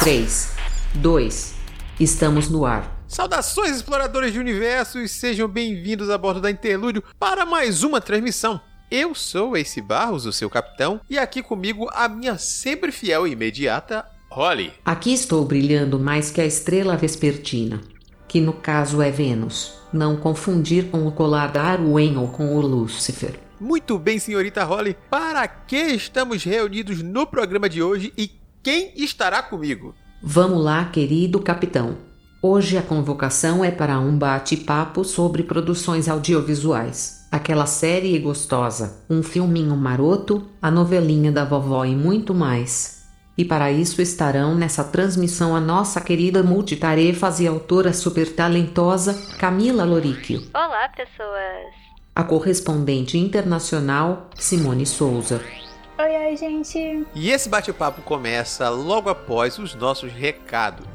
3, 2, estamos no ar. Saudações, exploradores de universos! Sejam bem-vindos a bordo da Interlúdio para mais uma transmissão. Eu sou Ace Barros, o seu capitão, e aqui comigo a minha sempre fiel e imediata Holly. Aqui estou brilhando mais que a estrela vespertina, que no caso é Vênus. Não confundir com o colar da Arwen ou com o Lúcifer. Muito bem, senhorita Holly. Para que estamos reunidos no programa de hoje e quem estará comigo? Vamos lá, querido capitão. Hoje a convocação é para um bate-papo sobre produções audiovisuais. Aquela série gostosa, um filminho maroto, a novelinha da vovó e muito mais. E para isso estarão nessa transmissão a nossa querida multitarefas e autora super talentosa Camila Loríquio. Olá, pessoas! A correspondente internacional Simone Souza. Oi, oi, gente! E esse bate-papo começa logo após os nossos recados.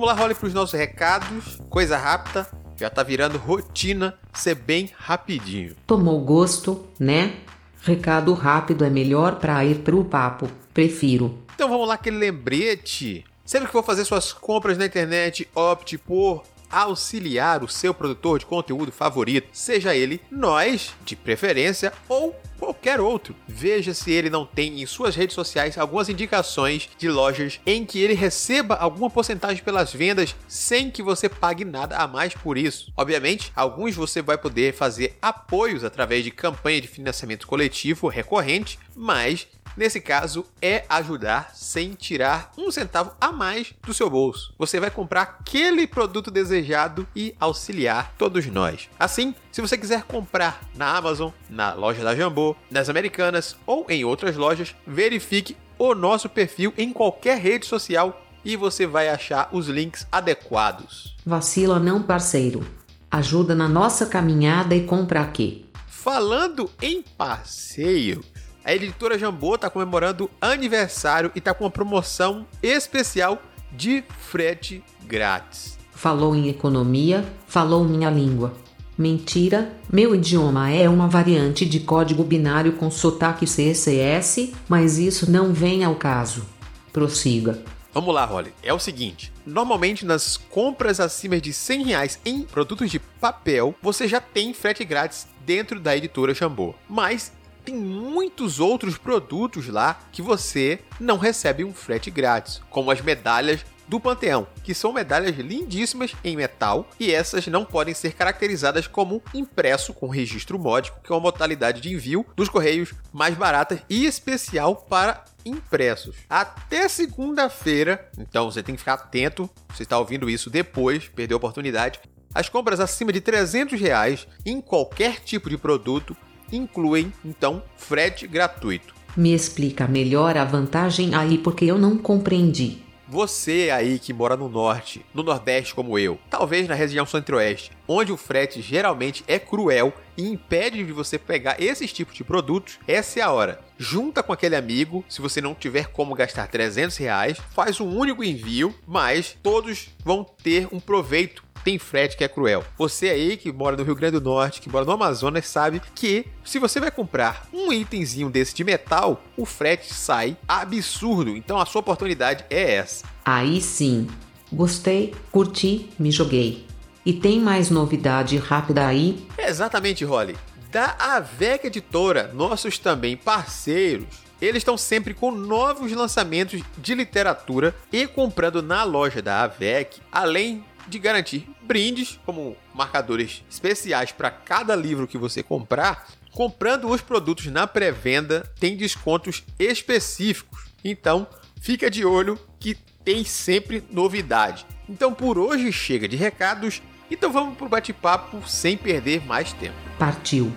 Vamos lá, role para os nossos recados. Coisa rápida. Já tá virando rotina ser bem rapidinho. Tomou gosto, né? Recado rápido é melhor para ir pro papo. Prefiro. Então vamos lá, aquele lembrete. Sempre que for fazer suas compras na internet, opte por auxiliar o seu produtor de conteúdo favorito, seja ele nós, de preferência, ou qualquer outro. Veja se ele não tem em suas redes sociais algumas indicações de lojas em que ele receba alguma porcentagem pelas vendas sem que você pague nada a mais por isso. Obviamente, alguns você vai poder fazer apoios através de campanha de financiamento coletivo recorrente, mas Nesse caso, é ajudar sem tirar um centavo a mais do seu bolso. Você vai comprar aquele produto desejado e auxiliar todos nós. Assim, se você quiser comprar na Amazon, na loja da Jambô, nas Americanas ou em outras lojas, verifique o nosso perfil em qualquer rede social e você vai achar os links adequados. Vacila não, parceiro. Ajuda na nossa caminhada e compra aqui. Falando em passeio, a editora Jambô está comemorando aniversário e está com uma promoção especial de frete grátis. Falou em economia, falou minha língua. Mentira, meu idioma é uma variante de código binário com sotaque CSS, mas isso não vem ao caso. Prossiga. Vamos lá, Holly. É o seguinte: normalmente nas compras acima de 100 reais em produtos de papel, você já tem frete grátis dentro da editora Jambô. Mas tem muitos outros produtos lá que você não recebe um frete grátis, como as medalhas do Panteão, que são medalhas lindíssimas em metal e essas não podem ser caracterizadas como impresso com registro módico, que é uma modalidade de envio dos correios mais barata e especial para impressos. Até segunda-feira, então você tem que ficar atento, você está ouvindo isso depois, perdeu a oportunidade. As compras acima de 300 reais em qualquer tipo de produto incluem, então, frete gratuito. Me explica melhor a vantagem aí porque eu não compreendi. Você aí que mora no norte, no nordeste como eu, talvez na região centro-oeste, onde o frete geralmente é cruel e impede de você pegar esses tipos de produtos, essa é a hora. Junta com aquele amigo, se você não tiver como gastar 300 reais, faz um único envio, mas todos vão ter um proveito tem frete que é cruel. Você aí que mora no Rio Grande do Norte, que mora no Amazonas, sabe que se você vai comprar um itemzinho desse de metal, o frete sai absurdo. Então a sua oportunidade é essa. Aí sim. Gostei, curti, me joguei. E tem mais novidade rápida aí? Exatamente, Holly. Da AVEC Editora, nossos também parceiros, eles estão sempre com novos lançamentos de literatura e comprando na loja da AVEC, além de garantir brindes, como marcadores especiais para cada livro que você comprar. Comprando os produtos na pré-venda, tem descontos específicos. Então, fica de olho que tem sempre novidade. Então, por hoje chega de recados. Então, vamos para o bate-papo sem perder mais tempo. Partiu.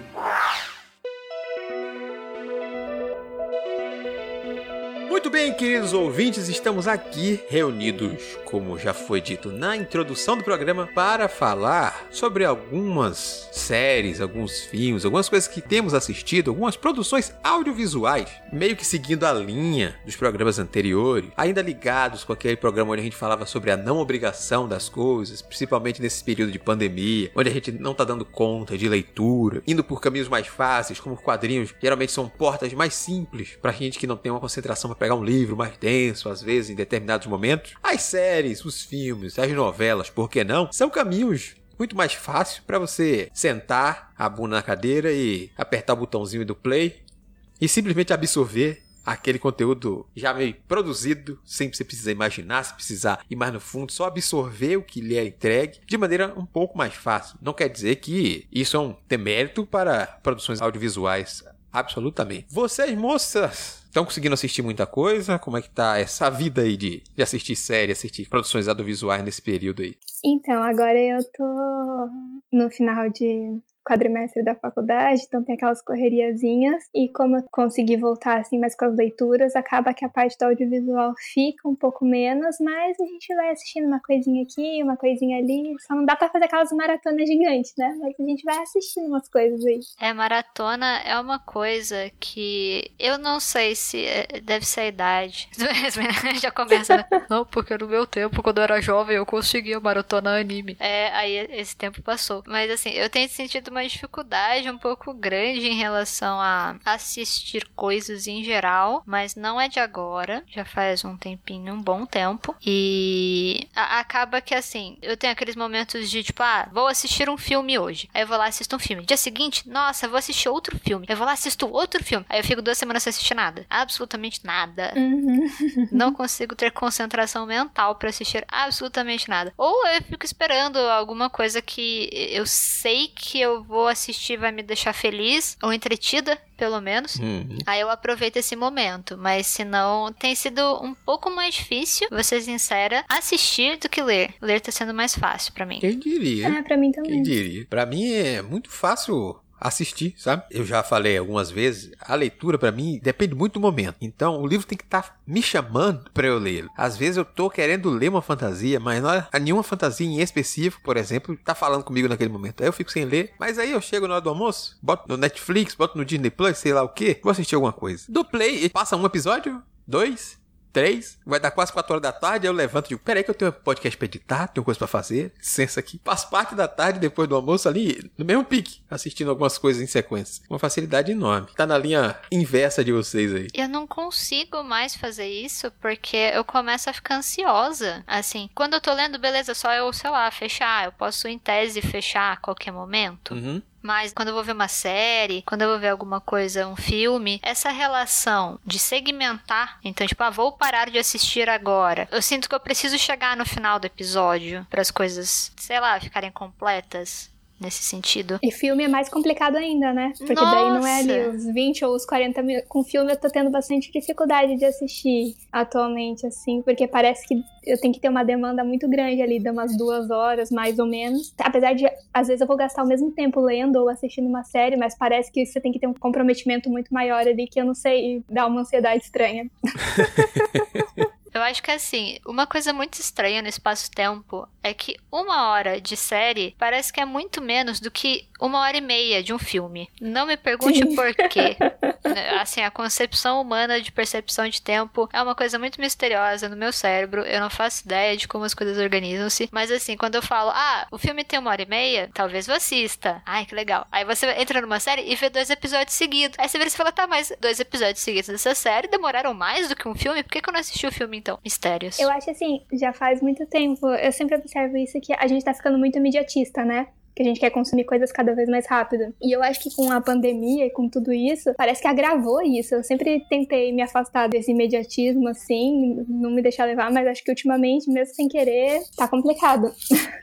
Muito bem, queridos ouvintes, estamos aqui reunidos, como já foi dito na introdução do programa, para falar sobre algumas séries, alguns filmes, algumas coisas que temos assistido, algumas produções audiovisuais, meio que seguindo a linha dos programas anteriores, ainda ligados com aquele programa onde a gente falava sobre a não obrigação das coisas, principalmente nesse período de pandemia, onde a gente não tá dando conta de leitura, indo por caminhos mais fáceis, como quadrinhos, geralmente são portas mais simples pra gente que não tem uma concentração para pegar um livro mais denso, às vezes em determinados momentos. As séries, os filmes, as novelas, por que não? São caminhos muito mais fáceis para você sentar a bunda na cadeira e apertar o botãozinho do play e simplesmente absorver aquele conteúdo já meio produzido, sem você precisar imaginar, se precisar ir mais no fundo, só absorver o que lhe é entregue de maneira um pouco mais fácil. Não quer dizer que isso é um demérito para produções audiovisuais, absolutamente. Vocês, moças, estão conseguindo assistir muita coisa? Como é que tá essa vida aí de, de assistir série, assistir produções audiovisuais nesse período aí? Então, agora eu tô no final de quadrimestre da faculdade, então tem aquelas correriazinhas, e como eu consegui voltar assim mais com as leituras, acaba que a parte do audiovisual fica um pouco menos, mas a gente vai assistindo uma coisinha aqui, uma coisinha ali, só não dá pra fazer aquelas maratonas gigantes, né? Mas a gente vai assistindo umas coisas aí. É, maratona é uma coisa que eu não sei se é, deve ser a idade. Já começa, né? Não, porque no meu tempo, quando eu era jovem, eu conseguia maratona anime. É, aí esse tempo passou. Mas assim, eu tenho sentido uma dificuldade um pouco grande em relação a assistir coisas em geral, mas não é de agora, já faz um tempinho, um bom tempo. E acaba que assim, eu tenho aqueles momentos de tipo, ah, vou assistir um filme hoje. Aí eu vou lá assisto um filme. Dia seguinte, nossa, vou assistir outro filme. Eu vou lá assisto outro filme. Aí eu fico duas semanas sem assistir nada. Absolutamente nada. Uhum. Não consigo ter concentração mental para assistir absolutamente nada. Ou eu fico esperando alguma coisa que eu sei que eu vou assistir vai me deixar feliz ou entretida, pelo menos. Uhum. Aí eu aproveito esse momento, mas se não, tem sido um pouco mais difícil, vou ser sincera, assistir do que ler. Ler tá sendo mais fácil para mim. Quem diria? Ah, pra mim Quem também. diria? Pra mim é muito fácil assistir, sabe? Eu já falei algumas vezes, a leitura pra mim depende muito do momento. Então, o livro tem que estar me chamando pra eu ler. Às vezes eu tô querendo ler uma fantasia, mas não é nenhuma fantasia em específico, por exemplo, tá falando comigo naquele momento. Aí eu fico sem ler, mas aí eu chego na hora do almoço, boto no Netflix, boto no Disney Plus, sei lá o que, vou assistir alguma coisa. Do Play, passa um episódio, dois, três, vai dar quase quatro horas da tarde, aí eu levanto e digo, peraí que eu tenho podcast pra editar, tenho coisa pra fazer, licença aqui. Passo parte da tarde, depois do almoço ali, no mesmo pique, assistindo algumas coisas em sequência. Uma facilidade enorme. Tá na linha inversa de vocês aí. Eu não consigo mais fazer isso porque eu começo a ficar ansiosa. Assim, quando eu tô lendo, beleza, só eu, sei lá, fechar. Eu posso, em tese, fechar a qualquer momento. Uhum. Mas quando eu vou ver uma série, quando eu vou ver alguma coisa, um filme, essa relação de segmentar, então, tipo, ah, vou parar de assistir agora. Eu sinto que eu preciso chegar no final do episódio para as coisas, sei lá, ficarem completas nesse sentido. E filme é mais complicado ainda, né? Porque daí não é ali Nossa! os 20 ou os 40 minutos. Com filme eu tô tendo bastante dificuldade de assistir atualmente, assim, porque parece que eu tenho que ter uma demanda muito grande ali, de umas duas horas, mais ou menos. Apesar de, às vezes, eu vou gastar o mesmo tempo lendo ou assistindo uma série, mas parece que você tem que ter um comprometimento muito maior ali, que eu não sei, dá uma ansiedade estranha. Eu acho que assim, uma coisa muito estranha no espaço-tempo é que uma hora de série parece que é muito menos do que uma hora e meia de um filme. Não me pergunte Sim. por quê. Né, Assim, a concepção humana de percepção de tempo é uma coisa muito misteriosa no meu cérebro. Eu não faço ideia de como as coisas organizam-se. Mas assim, quando eu falo, ah, o filme tem uma hora e meia, talvez eu assista. Ai, que legal. Aí você entra numa série e vê dois episódios seguidos. Aí você vira e fala, tá, mas dois episódios seguidos dessa série demoraram mais do que um filme? Por que, que eu não assisti o filme então? Mistérios. Eu acho assim, já faz muito tempo, eu sempre observo isso, que a gente tá ficando muito imediatista, né? Que a gente quer consumir coisas cada vez mais rápido. E eu acho que com a pandemia e com tudo isso, parece que agravou isso. Eu sempre tentei me afastar desse imediatismo, assim, não me deixar levar, mas acho que ultimamente, mesmo sem querer, tá complicado.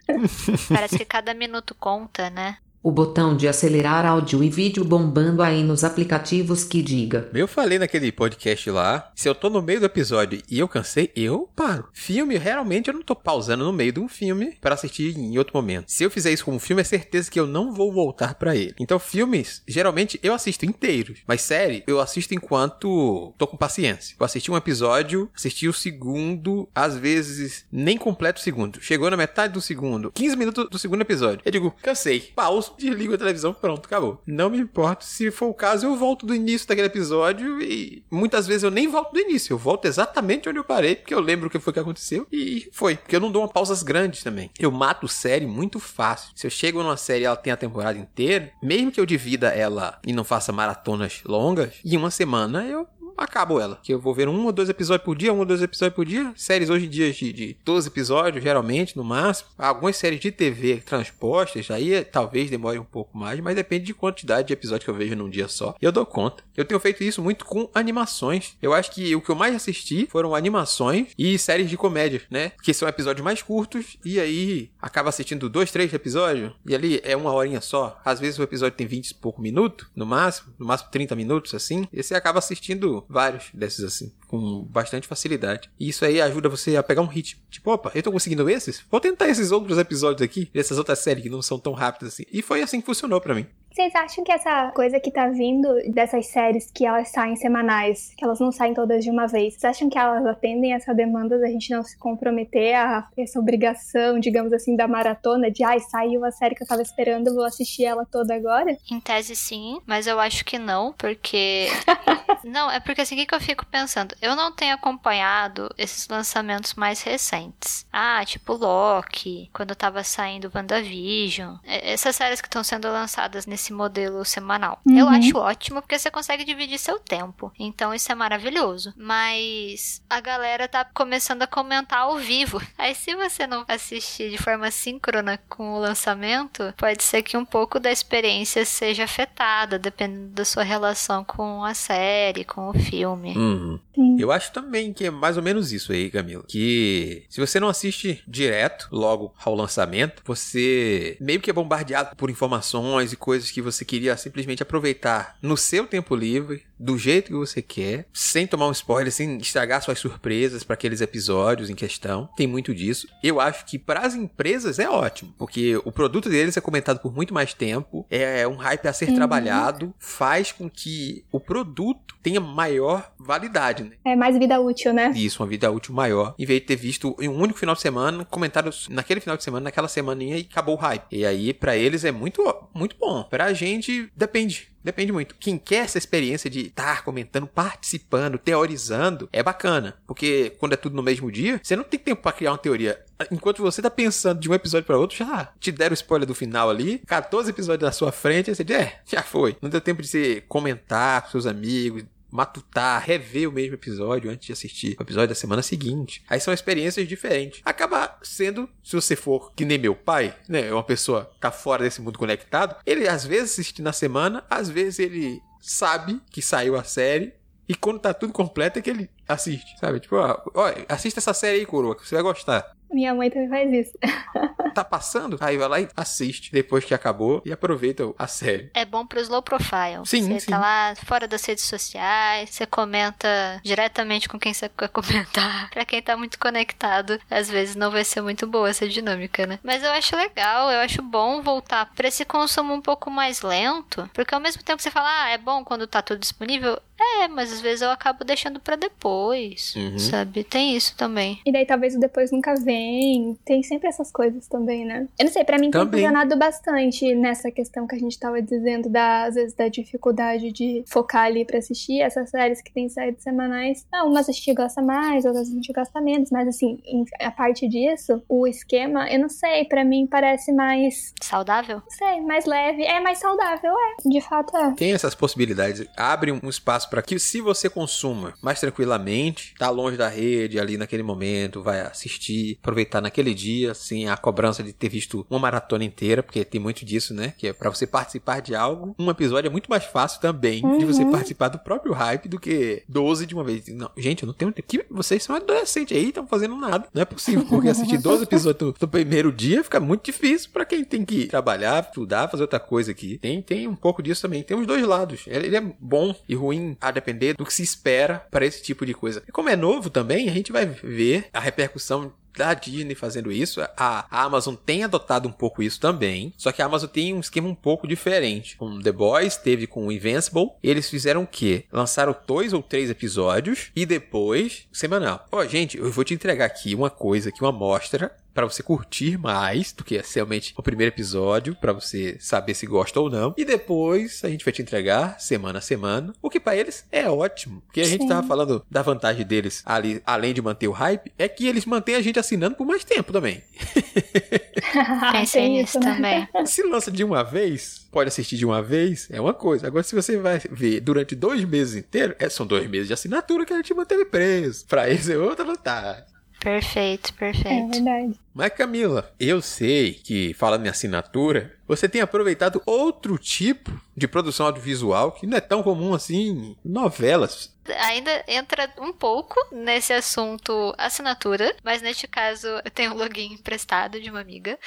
Parece que cada minuto conta, né? O botão de acelerar áudio e vídeo bombando aí nos aplicativos que diga. Eu falei naquele podcast lá, se eu tô no meio do episódio e eu cansei, eu paro. Filme, realmente eu não tô pausando no meio de um filme para assistir em outro momento. Se eu fizer isso com um filme, é certeza que eu não vou voltar para ele. Então, filmes, geralmente eu assisto inteiros, mas série, eu assisto enquanto tô com paciência. Eu assisti um episódio, assisti o segundo, às vezes nem completo o segundo. Chegou na metade do segundo, 15 minutos do segundo episódio. Eu digo, cansei, pauso desligo a televisão, pronto, acabou. Não me importo. Se for o caso, eu volto do início daquele episódio e muitas vezes eu nem volto do início. Eu volto exatamente onde eu parei, porque eu lembro o que foi que aconteceu e foi. Porque eu não dou uma pausas grandes também. Eu mato série muito fácil. Se eu chego numa série e ela tem a temporada inteira, mesmo que eu divida ela e não faça maratonas longas, em uma semana eu acabo ela. Que eu vou ver um ou dois episódios por dia, um ou dois episódios por dia. Séries hoje em dia de, de 12 episódios, geralmente, no máximo. Algumas séries de TV transpostas, aí talvez demore um pouco mais, mas depende de quantidade de episódios que eu vejo num dia só. E eu dou conta. Eu tenho feito isso muito com animações. Eu acho que o que eu mais assisti foram animações e séries de comédia, né? Que são episódios mais curtos e aí acaba assistindo dois, três episódios e ali é uma horinha só. Às vezes o episódio tem 20 e pouco minutos, no máximo, no máximo 30 minutos, assim. E você acaba assistindo vários desses assim, com bastante facilidade. E isso aí ajuda você a pegar um ritmo. Tipo, opa, eu tô conseguindo esses? Vou tentar esses outros episódios aqui, dessas outras séries que não são tão rápidas assim. E foi assim que funcionou para mim. Vocês acham que essa coisa que tá vindo dessas séries que elas saem semanais, que elas não saem todas de uma vez, vocês acham que elas atendem essa demanda da gente não se comprometer a essa obrigação, digamos assim, da maratona de ai, saiu a série que eu tava esperando, vou assistir ela toda agora? Em tese sim, mas eu acho que não, porque. não, é porque assim, o que eu fico pensando? Eu não tenho acompanhado esses lançamentos mais recentes. Ah, tipo Loki, quando tava saindo WandaVision. Essas séries que estão sendo lançadas nesse esse modelo semanal. Uhum. Eu acho ótimo porque você consegue dividir seu tempo. Então isso é maravilhoso. Mas a galera tá começando a comentar ao vivo. Aí se você não assistir de forma síncrona com o lançamento, pode ser que um pouco da experiência seja afetada, dependendo da sua relação com a série, com o filme. Uhum. Eu acho também que é mais ou menos isso aí, Camila. Que se você não assiste direto, logo ao lançamento, você meio que é bombardeado por informações e coisas que você queria simplesmente aproveitar no seu tempo livre, do jeito que você quer, sem tomar um spoiler, sem estragar suas surpresas para aqueles episódios em questão. Tem muito disso. Eu acho que para as empresas é ótimo, porque o produto deles é comentado por muito mais tempo, é um hype a ser uhum. trabalhado, faz com que o produto tenha maior validade, né? É mais vida útil, né? Isso, uma vida útil maior, em vez de ter visto em um único final de semana comentários naquele final de semana, naquela semaninha e acabou o hype. E aí para eles é muito muito bom. Pra gente depende Depende muito. Quem quer essa experiência de estar comentando, participando, teorizando, é bacana. Porque quando é tudo no mesmo dia, você não tem tempo para criar uma teoria. Enquanto você tá pensando de um episódio para outro, já te deram o spoiler do final ali, 14 episódios na sua frente, aí você diz, é, já foi. Não deu tempo de você comentar com seus amigos, matutar, rever o mesmo episódio antes de assistir o episódio da semana seguinte. Aí são experiências diferentes. Acaba sendo, se você for que nem meu pai, né, é uma pessoa que tá fora desse mundo conectado, ele às vezes assiste na semana, às vezes ele sabe que saiu a série e quando tá tudo completo é que ele assiste, sabe? Tipo, ó, ó assista essa série aí, coroa, que você vai gostar. Minha mãe também faz isso. tá passando? Aí vai lá e assiste depois que acabou e aproveita a série. É bom pro slow profile. Sim, você sim. tá lá fora das redes sociais, você comenta diretamente com quem você quer comentar. pra quem tá muito conectado, às vezes não vai ser muito boa essa dinâmica, né? Mas eu acho legal, eu acho bom voltar pra esse consumo um pouco mais lento, porque ao mesmo tempo que você fala, ah, é bom quando tá tudo disponível, é, mas às vezes eu acabo deixando para depois, uhum. sabe? Tem isso também. E daí talvez o depois nunca vem. Tem sempre essas coisas também, né? Eu não sei, para mim também. tem funcionado bastante nessa questão que a gente tava dizendo, da, às vezes, da dificuldade de focar ali pra assistir essas séries que tem saído semanais. Ah, umas a gente gosta mais, outras a gente gosta menos, mas assim, em, a parte disso, o esquema, eu não sei, para mim parece mais. Saudável? Não sei, mais leve. É mais saudável, é. De fato é. Tem essas possibilidades. Abre um espaço para que se você consuma mais tranquilamente tranquilamente, tá longe da rede ali naquele momento, vai assistir, aproveitar naquele dia, sem a cobrança de ter visto uma maratona inteira, porque tem muito disso, né? Que é para você participar de algo, um episódio é muito mais fácil também uhum. de você uhum. participar do próprio hype do que 12 de uma vez. Não, gente, eu não tenho tempo. Que vocês são adolescentes aí, estão fazendo nada. Não é possível, porque assistir 12 episódios do, primeiro dia fica muito difícil para quem tem que trabalhar, estudar, fazer outra coisa aqui. Tem, tem um pouco disso também. Tem os dois lados. Ele é bom e ruim a depender do que se espera para esse tipo de coisa. E como é novo também, a gente vai ver a repercussão da Disney fazendo isso. A, Amazon tem adotado um pouco isso também. Só que a Amazon tem um esquema um pouco diferente. Com The Boys, teve com o Invincible. Eles fizeram o quê? Lançaram dois ou três episódios e depois semanal. Ó, oh, gente, eu vou te entregar aqui uma coisa, aqui uma amostra para você curtir mais do que realmente o primeiro episódio, para você saber se gosta ou não. E depois a gente vai te entregar semana a semana, o que para eles é ótimo, porque a Sim. gente tava falando da vantagem deles ali, além de manter o hype, é que eles mantêm a gente assinando por mais tempo também. Pensei nisso também. Se lança de uma vez, pode assistir de uma vez, é uma coisa. Agora, se você vai ver durante dois meses inteiros, é, são dois meses de assinatura que a gente manteve preso. Pra eles é outra vantagem. Perfeito, perfeito. É verdade. Mas Camila, eu sei que falando em assinatura, você tem aproveitado outro tipo de produção audiovisual que não é tão comum assim, novelas ainda entra um pouco nesse assunto assinatura, mas neste caso eu tenho um login emprestado de uma amiga.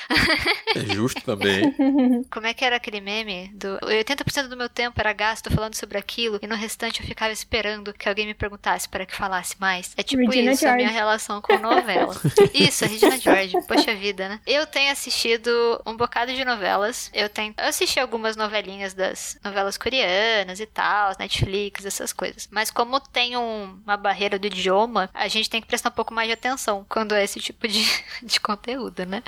É justo também. Como é que era aquele meme? Do 80% do meu tempo era gasto falando sobre aquilo e no restante eu ficava esperando que alguém me perguntasse para que falasse mais. É tipo Regina isso George. a minha relação com novela. isso, a Regina George. Poxa vida, né? Eu tenho assistido um bocado de novelas. Eu tenho eu assisti algumas novelinhas das novelas coreanas e tal, Netflix, essas coisas. Mas como como tem um, uma barreira do idioma, a gente tem que prestar um pouco mais de atenção quando é esse tipo de, de conteúdo, né?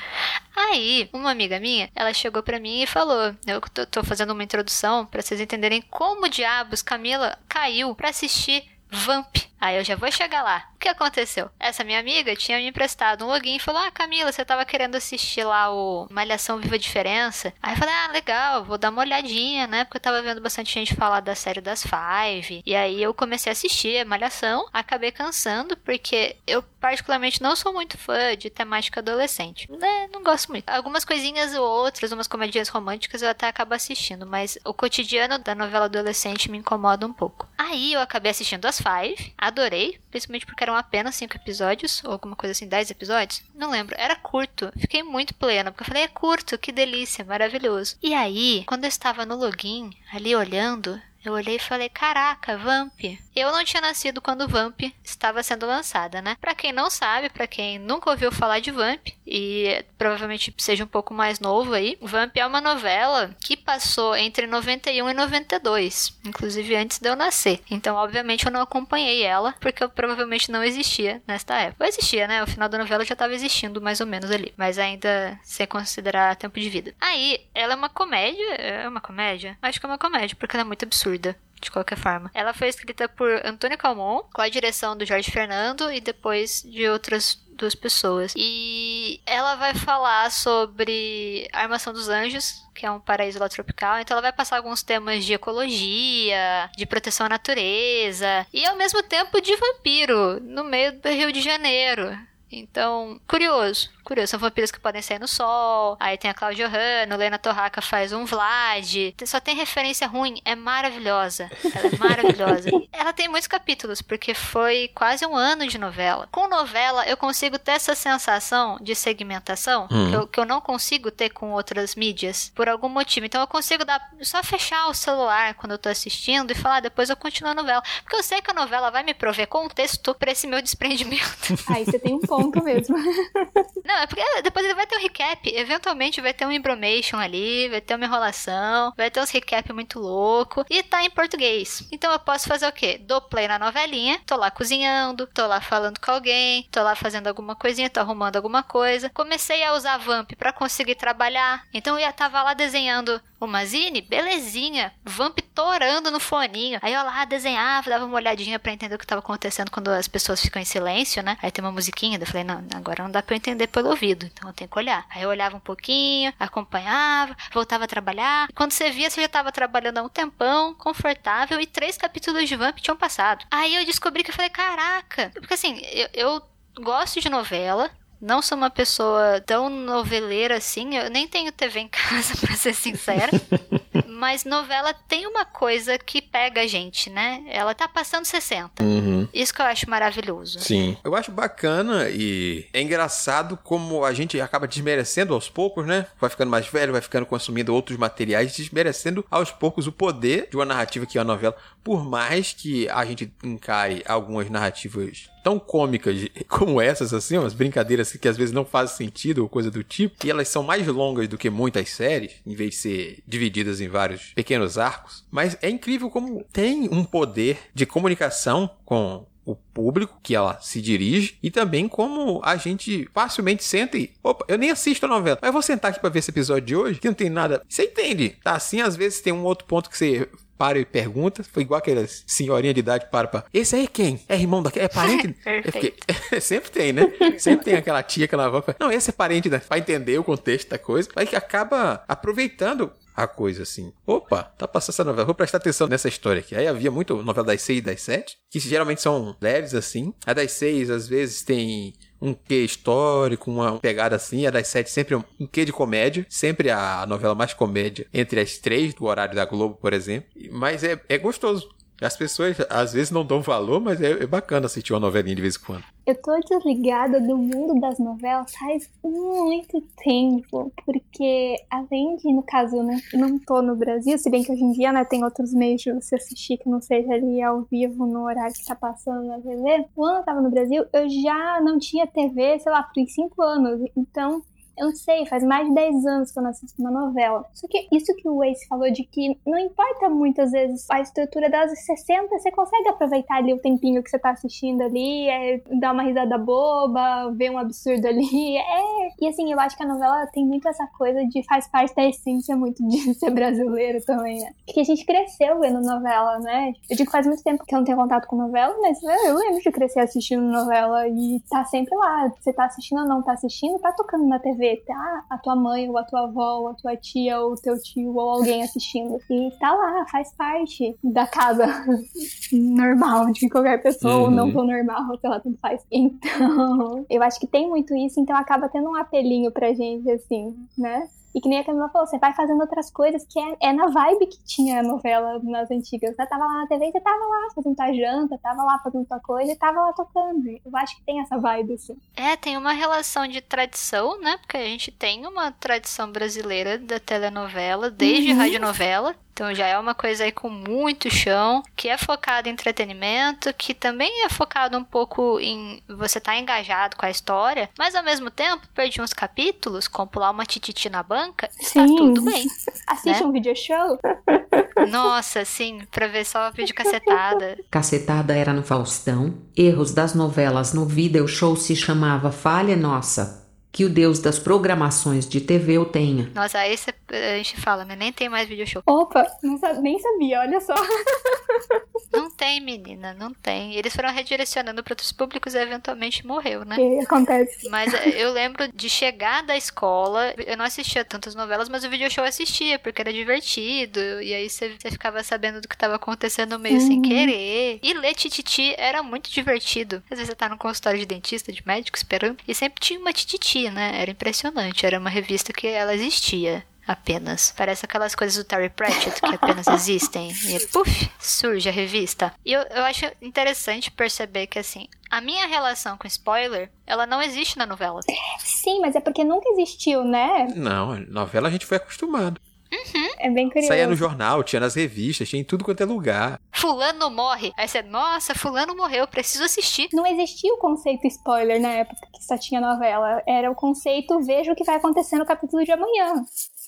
Aí, uma amiga minha, ela chegou para mim e falou: Eu tô, tô fazendo uma introdução para vocês entenderem como diabos Camila caiu para assistir Vamp. Aí eu já vou chegar lá. O que aconteceu? Essa minha amiga tinha me emprestado um login e falou: Ah, Camila, você tava querendo assistir lá o Malhação Viva Diferença? Aí eu falei: Ah, legal, vou dar uma olhadinha, né? Porque eu tava vendo bastante gente falar da série das Five. E aí eu comecei a assistir a Malhação, acabei cansando, porque eu particularmente não sou muito fã de temática adolescente. Né? Não gosto muito. Algumas coisinhas ou outras, umas comedias românticas eu até acabo assistindo, mas o cotidiano da novela adolescente me incomoda um pouco. Aí eu acabei assistindo as Five, adorei, principalmente porque eram apenas 5 episódios, ou alguma coisa assim, 10 episódios. Não lembro, era curto. Fiquei muito plena, porque eu falei, é curto, que delícia, maravilhoso. E aí, quando eu estava no login, ali olhando, eu olhei e falei: Caraca, Vamp. Eu não tinha nascido quando Vamp estava sendo lançada, né? Para quem não sabe, para quem nunca ouviu falar de Vamp e provavelmente seja um pouco mais novo aí, Vamp é uma novela que passou entre 91 e 92, inclusive antes de eu nascer. Então, obviamente, eu não acompanhei ela porque eu provavelmente não existia nesta época. Eu existia, né? O final da novela já estava existindo mais ou menos ali, mas ainda sem considerar tempo de vida. Aí, ela é uma comédia, é uma comédia? Acho que é uma comédia, porque ela é muito absurda absurda de qualquer forma. Ela foi escrita por Antônio Calmon, com a direção do Jorge Fernando e depois de outras duas pessoas. E ela vai falar sobre a Armação dos Anjos, que é um paraíso lá tropical. Então ela vai passar alguns temas de ecologia, de proteção à natureza e ao mesmo tempo de vampiro no meio do Rio de Janeiro. Então, curioso, curioso. São vampiros que podem sair no sol. Aí tem a Claudia Hanno, Lena Torraca faz um Vlad. Só tem referência ruim, é maravilhosa. Ela é maravilhosa. ela tem muitos capítulos, porque foi quase um ano de novela. Com novela, eu consigo ter essa sensação de segmentação hum. que, eu, que, eu, não consigo ter com outras mídias, por algum motivo. Então eu consigo dar só fechar o celular quando eu tô assistindo e falar, ah, depois eu continuo a novela. Porque eu sei que a novela vai me prover contexto para esse meu desprendimento. Aí você tem um ponto ponto mesmo. Não, é porque depois ele vai ter um recap. Eventualmente vai ter um embromation ali, vai ter uma enrolação, vai ter uns recap muito louco. E tá em português. Então eu posso fazer o quê? Dou play na novelinha, tô lá cozinhando, tô lá falando com alguém, tô lá fazendo alguma coisinha, tô arrumando alguma coisa. Comecei a usar Vamp para conseguir trabalhar. Então eu ia tava lá desenhando uma zine, belezinha. Vamp torando no foninho. Aí eu lá desenhava, dava uma olhadinha para entender o que tava acontecendo quando as pessoas ficam em silêncio, né? Aí tem uma musiquinha, eu falei, não, agora não dá pra eu entender pelo ouvido, então eu tenho que olhar. Aí eu olhava um pouquinho, acompanhava, voltava a trabalhar. E quando você via, você já tava trabalhando há um tempão, confortável, e três capítulos de Vamp tinham passado. Aí eu descobri que eu falei, caraca, porque assim, eu, eu gosto de novela, não sou uma pessoa tão noveleira assim, eu nem tenho TV em casa, pra ser sincera. Mas novela tem uma coisa que pega a gente, né? Ela tá passando 60. Uhum. Isso que eu acho maravilhoso. Sim. Eu acho bacana e é engraçado como a gente acaba desmerecendo aos poucos, né? Vai ficando mais velho, vai ficando consumindo outros materiais, desmerecendo aos poucos o poder de uma narrativa que é a novela. Por mais que a gente encare algumas narrativas tão cômicas como essas, assim, umas brincadeiras que às vezes não fazem sentido ou coisa do tipo, e elas são mais longas do que muitas séries, em vez de ser divididas em vários pequenos arcos. Mas é incrível como tem um poder de comunicação com o público que ela se dirige e também como a gente facilmente senta e, opa, eu nem assisto a novela, mas eu vou sentar aqui para ver esse episódio de hoje, que não tem nada. Você entende? Tá assim, às vezes tem um outro ponto que você para e pergunta. Foi igual aquela senhorinha de idade para pra. Esse aí é quem? É irmão daquele? É parente? Perfeito. Fiquei... Sempre tem, né? Sempre tem aquela tia, aquela avó. Não, esse é parente da. Pra entender o contexto da coisa. Mas que acaba aproveitando a coisa assim. Opa, tá passando essa novela, vou prestar atenção nessa história aqui. Aí havia muito novela das seis e das sete, que geralmente são leves assim. A das seis, às vezes, tem um quê histórico, uma pegada assim. A das sete sempre um quê de comédia. Sempre a novela mais comédia entre as três do horário da Globo, por exemplo. Mas é, é gostoso. As pessoas às vezes não dão valor, mas é, é, bacana assistir uma novelinha de vez em quando. Eu tô desligada do mundo das novelas faz muito tempo, porque além de, no caso, né, não tô no Brasil, se bem que hoje em dia, né, tem outros meios de você assistir que não seja ali ao vivo no horário que tá passando na TV. Quando eu tava no Brasil, eu já não tinha TV, sei lá, por cinco anos, então eu não sei, faz mais de 10 anos que eu não assisto uma novela. Só que isso que o Ace falou de que não importa muitas vezes a estrutura das 60, você consegue aproveitar ali o tempinho que você tá assistindo ali, é, dar uma risada boba, ver um absurdo ali. É. E assim, eu acho que a novela tem muito essa coisa de faz parte da essência muito de ser brasileiro também, né? Porque a gente cresceu vendo novela, né? Eu digo faz muito tempo que eu não tenho contato com novela, mas eu lembro de crescer assistindo novela e tá sempre lá. Você tá assistindo ou não tá assistindo, tá tocando na TV tá? A tua mãe, ou a tua avó, ou a tua tia, ou o teu tio, ou alguém assistindo. E tá lá, faz parte da casa normal de qualquer pessoa, uhum. ou não tão normal, sei lá, tanto faz. Então, eu acho que tem muito isso, então acaba tendo um apelinho pra gente, assim, né? E que nem a Camila falou, você vai fazendo outras coisas que é, é na vibe que tinha a novela nas antigas. Você tava lá na TV, você tava lá fazendo tua janta, tava lá fazendo tua coisa e tava lá tocando. Eu acho que tem essa vibe, assim. É, tem uma relação de tradição, né? Porque a gente tem uma tradição brasileira da telenovela, desde uhum. radionovela. Então já é uma coisa aí com muito chão, que é focado em entretenimento, que também é focado um pouco em você estar tá engajado com a história, mas ao mesmo tempo, perdi uns capítulos, compro lá uma tititi na banca, tá sim. tá tudo bem. Assiste né? um video show. Nossa, sim, pra ver só vídeo cacetada. Cacetada era no Faustão, erros das novelas no video show se chamava Falha Nossa que o deus das programações de TV o tenha. Nossa, aí cê, a gente fala, né? Nem tem mais video show. Opa, não, nem sabia, olha só. Não tem, menina, não tem. Eles foram redirecionando para outros públicos e eventualmente morreu, né? Que acontece. Mas é, eu lembro de chegar da escola, eu não assistia tantas novelas, mas o video show eu assistia, porque era divertido. E aí você ficava sabendo do que estava acontecendo meio uhum. sem querer. E ler Tititi era muito divertido. Às vezes você tá no consultório de dentista, de médico, esperando, e sempre tinha uma Tititi né? Era impressionante. Era uma revista que ela existia apenas. Parece aquelas coisas do Terry Pratchett que apenas existem. E puf, surge a revista. E eu, eu acho interessante perceber que, assim, a minha relação com spoiler, ela não existe na novela. Sim, mas é porque nunca existiu, né? Não, novela a gente foi acostumado. Uhum. É bem curioso. Saía no jornal, tinha nas revistas, tinha em tudo quanto é lugar. Fulano morre. Aí você, nossa, fulano morreu, preciso assistir. Não existia o conceito spoiler na época que só tinha novela. Era o conceito veja o que vai acontecer no capítulo de amanhã.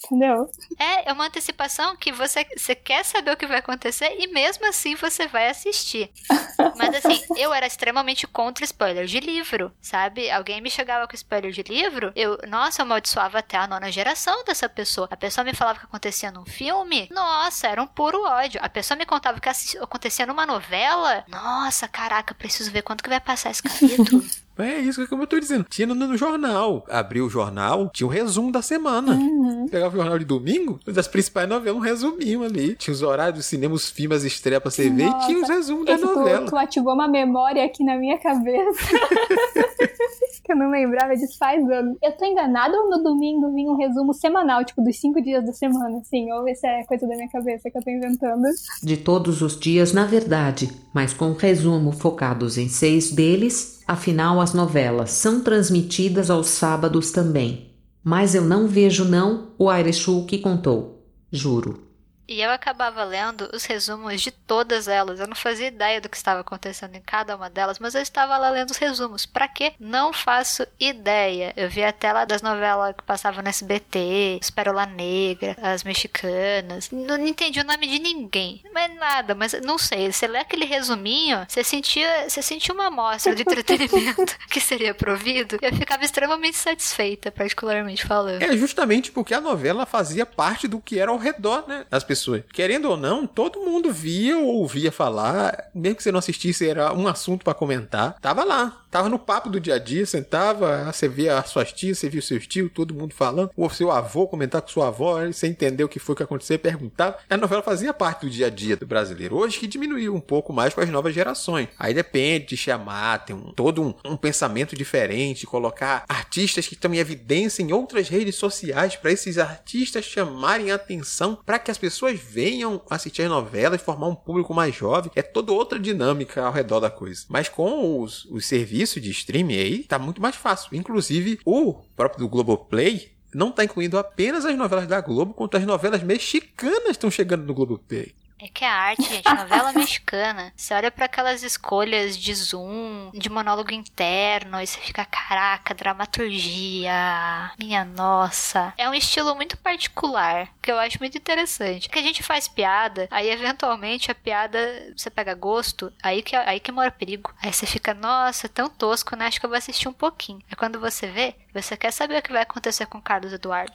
Entendeu? É, é uma antecipação que você, você quer saber o que vai acontecer e mesmo assim você vai assistir. Mas assim, eu era extremamente contra spoiler de livro, sabe? Alguém me chegava com spoiler de livro, eu, nossa, eu amaldiçoava até a nona geração dessa pessoa. A pessoa me falava que acontecia num filme, nossa, era um puro ódio. A pessoa me contava que acontecia numa novela, nossa, caraca, preciso ver quanto que vai passar esse capítulo. É isso que eu tô dizendo. Tinha no, no jornal. Abriu o jornal, tinha o resumo da semana. Uhum. Pegava o jornal de domingo, das principais novelas, um resuminho ali. Tinha os horários do cinema, os filmes, as estreias pra você ver e tinha os resumos da novela. Tu, tu ativou uma memória aqui na minha cabeça. que eu não lembrava disso faz anos. Eu tô enganada ou no domingo vinha um resumo semanal, tipo, dos cinco dias da semana, assim? Ou isso é coisa da minha cabeça que eu tô inventando? De todos os dias, na verdade, mas com resumo focados em seis deles, afinal as novelas são transmitidas aos sábados também. Mas eu não vejo não o Airechu que contou. Juro. E eu acabava lendo os resumos de todas elas. Eu não fazia ideia do que estava acontecendo em cada uma delas, mas eu estava lá lendo os resumos. Para quê? Não faço ideia. Eu vi até lá das novelas que passavam no SBT, Esperola Negra, as mexicanas. Não, não entendi o nome de ninguém. Mas nada, mas não sei. Você lê aquele resuminho, você sentia, você sentia uma amostra de entretenimento que seria provido. Eu ficava extremamente satisfeita, particularmente falando. É justamente porque a novela fazia parte do que era ao redor, né? As pessoas pessoas. Querendo ou não, todo mundo via ou ouvia falar, mesmo que você não assistisse, era um assunto para comentar. Tava lá, tava no papo do dia a dia, sentava, você via as suas tias, você via o seu tio, todo mundo falando, o seu avô comentar com sua avó, você entendeu o que foi que aconteceu, perguntava. A novela fazia parte do dia a dia do brasileiro. Hoje que diminuiu um pouco mais com as novas gerações. Aí depende de chamar, tem um, todo um, um pensamento diferente, colocar artistas que estão em evidência em outras redes sociais para esses artistas chamarem atenção para que as pessoas pessoas venham assistir as novelas, formar um público mais jovem. É toda outra dinâmica ao redor da coisa. Mas com os, os serviços de streaming aí, tá muito mais fácil. Inclusive, o próprio do Globoplay não está incluindo apenas as novelas da Globo, quanto as novelas mexicanas estão chegando no Globoplay. É que a arte, gente, novela mexicana, você olha para aquelas escolhas de zoom, de monólogo interno, e você fica, caraca, dramaturgia, minha nossa. É um estilo muito particular, que eu acho muito interessante. Que a gente faz piada, aí eventualmente a piada, você pega gosto, aí que, aí que mora perigo. Aí você fica, nossa, tão tosco, né? Acho que eu vou assistir um pouquinho. Aí quando você vê, você quer saber o que vai acontecer com Carlos Eduardo.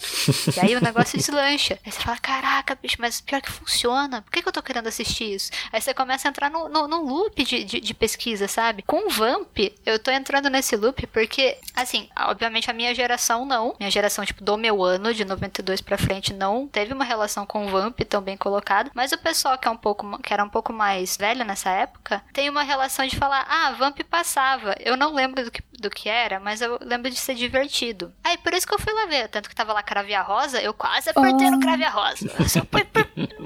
e aí o negócio deslancha. Aí você fala, caraca, bicho, mas pior que funciona. Por que, que eu tô querendo assistir isso? Aí você começa a entrar no, no, no loop de, de, de, pesquisa, sabe? Com o Vamp, eu tô entrando nesse loop porque, assim, obviamente a minha geração não. Minha geração, tipo, do meu ano, de 92 pra frente, não teve uma relação com o Vamp tão bem colocado. Mas o pessoal que, é um pouco, que era um pouco mais velho nessa época, tem uma relação de falar, ah, Vamp passava. Eu não lembro do que, do que era, mas eu lembro de ser divertido. Aí por isso que eu fui lá ver. Tanto que tava lá Cravia Rosa, eu quase apertei oh. no Cravia Rosa.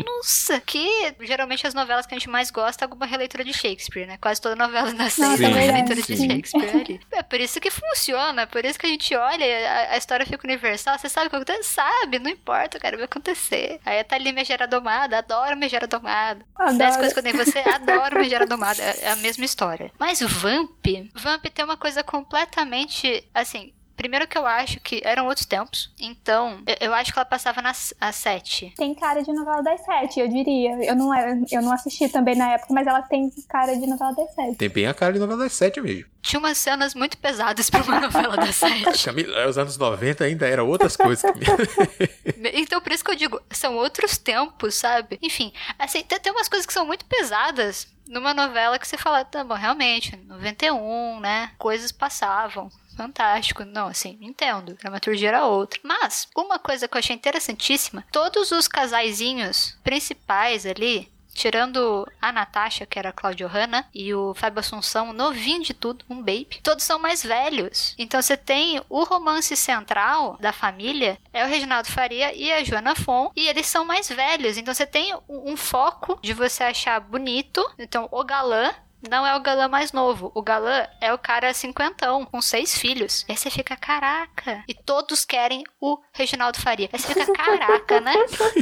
Nossa, que geralmente as novelas que a gente mais gosta é alguma releitura de Shakespeare, né? Quase toda novela nasce é uma releitura de Shakespeare ali. É por isso que funciona, por isso que a gente olha, a, a história fica universal. Você sabe o que acontece? Sabe, não importa, eu quero ver acontecer. Aí tá ali Megera Domada, adoro Megera Domada. Adoro. 10 coisas que eu dei você, adoro Megera Domada. É, é a mesma história. Mas o Vamp, Vamp tem uma coisa completamente, assim, Primeiro que eu acho que eram outros tempos. Então, eu, acho que ela passava nas às sete. Tem cara de novela das sete, eu diria. Eu não, eu não assisti também na época, mas ela tem cara de novela das sete. Tem bem a cara de novela das sete mesmo. Tinha umas cenas muito pesadas pra uma novela das sete. Camila, os anos 90 ainda eram outras coisas. então, por isso que eu digo, são outros tempos, sabe? Enfim, assim, tem, tem umas coisas que são muito pesadas numa novela que você fala, tá bom, realmente, 91, né? Coisas passavam fantástico. Não, assim, entendo. A dramaturgia era outra. Mas, uma coisa que eu achei interessantíssima: todos os casaizinhos principais ali Tirando a Natasha, que era a Claudio Hanna, e o Fábio Assunção, novinho de tudo, um baby, todos são mais velhos. Então você tem o romance central da família, é o Reginaldo Faria e a Joana Fon, e eles são mais velhos. Então você tem um, um foco de você achar bonito, então o galã não é o galã mais novo. O galã é o cara cinquentão, com seis filhos. E aí você fica, caraca. E todos querem o Reginaldo Faria. Aí você fica, caraca, né?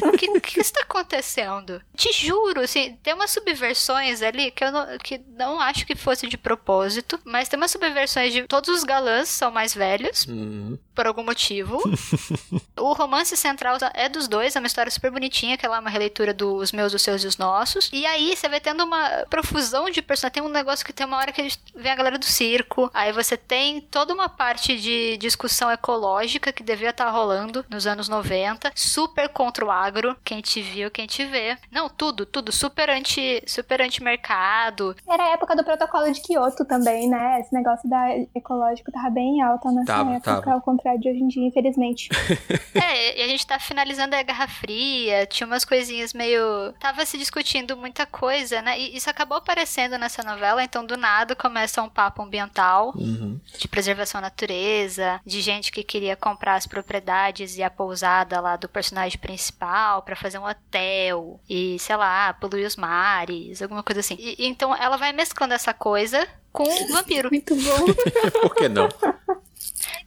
O que, que está acontecendo? Te juro, assim, tem umas subversões ali que eu não, que não acho que fosse de propósito, mas tem umas subversões de todos os galãs são mais velhos. Uhum. Por algum motivo. o romance central é dos dois, é uma história super bonitinha, que é lá uma releitura dos meus, os seus e os nossos. E aí você vai tendo uma profusão de personagens. Tem um negócio que tem uma hora que vem a galera do circo. Aí você tem toda uma parte de discussão ecológica que devia estar tá rolando nos anos 90. Super contra o agro. Quem te viu, quem te vê. Não, tudo, tudo. Super anti, super anti-mercado. Era a época do protocolo de Kyoto também, né? Esse negócio da ecológico tava bem alta nessa tava, época, tava. ao contrário de hoje em dia, infelizmente. é, e a gente tá finalizando a Guerra Fria, tinha umas coisinhas meio. Tava se discutindo muita coisa, né? E isso acabou aparecendo nessa novela, então do nada começa um papo ambiental, uhum. de preservação da natureza, de gente que queria comprar as propriedades e a pousada lá do personagem principal para fazer um hotel e, sei lá, poluir os mares, alguma coisa assim. E, então ela vai mesclando essa coisa com vampiro. Muito bom. Por que não?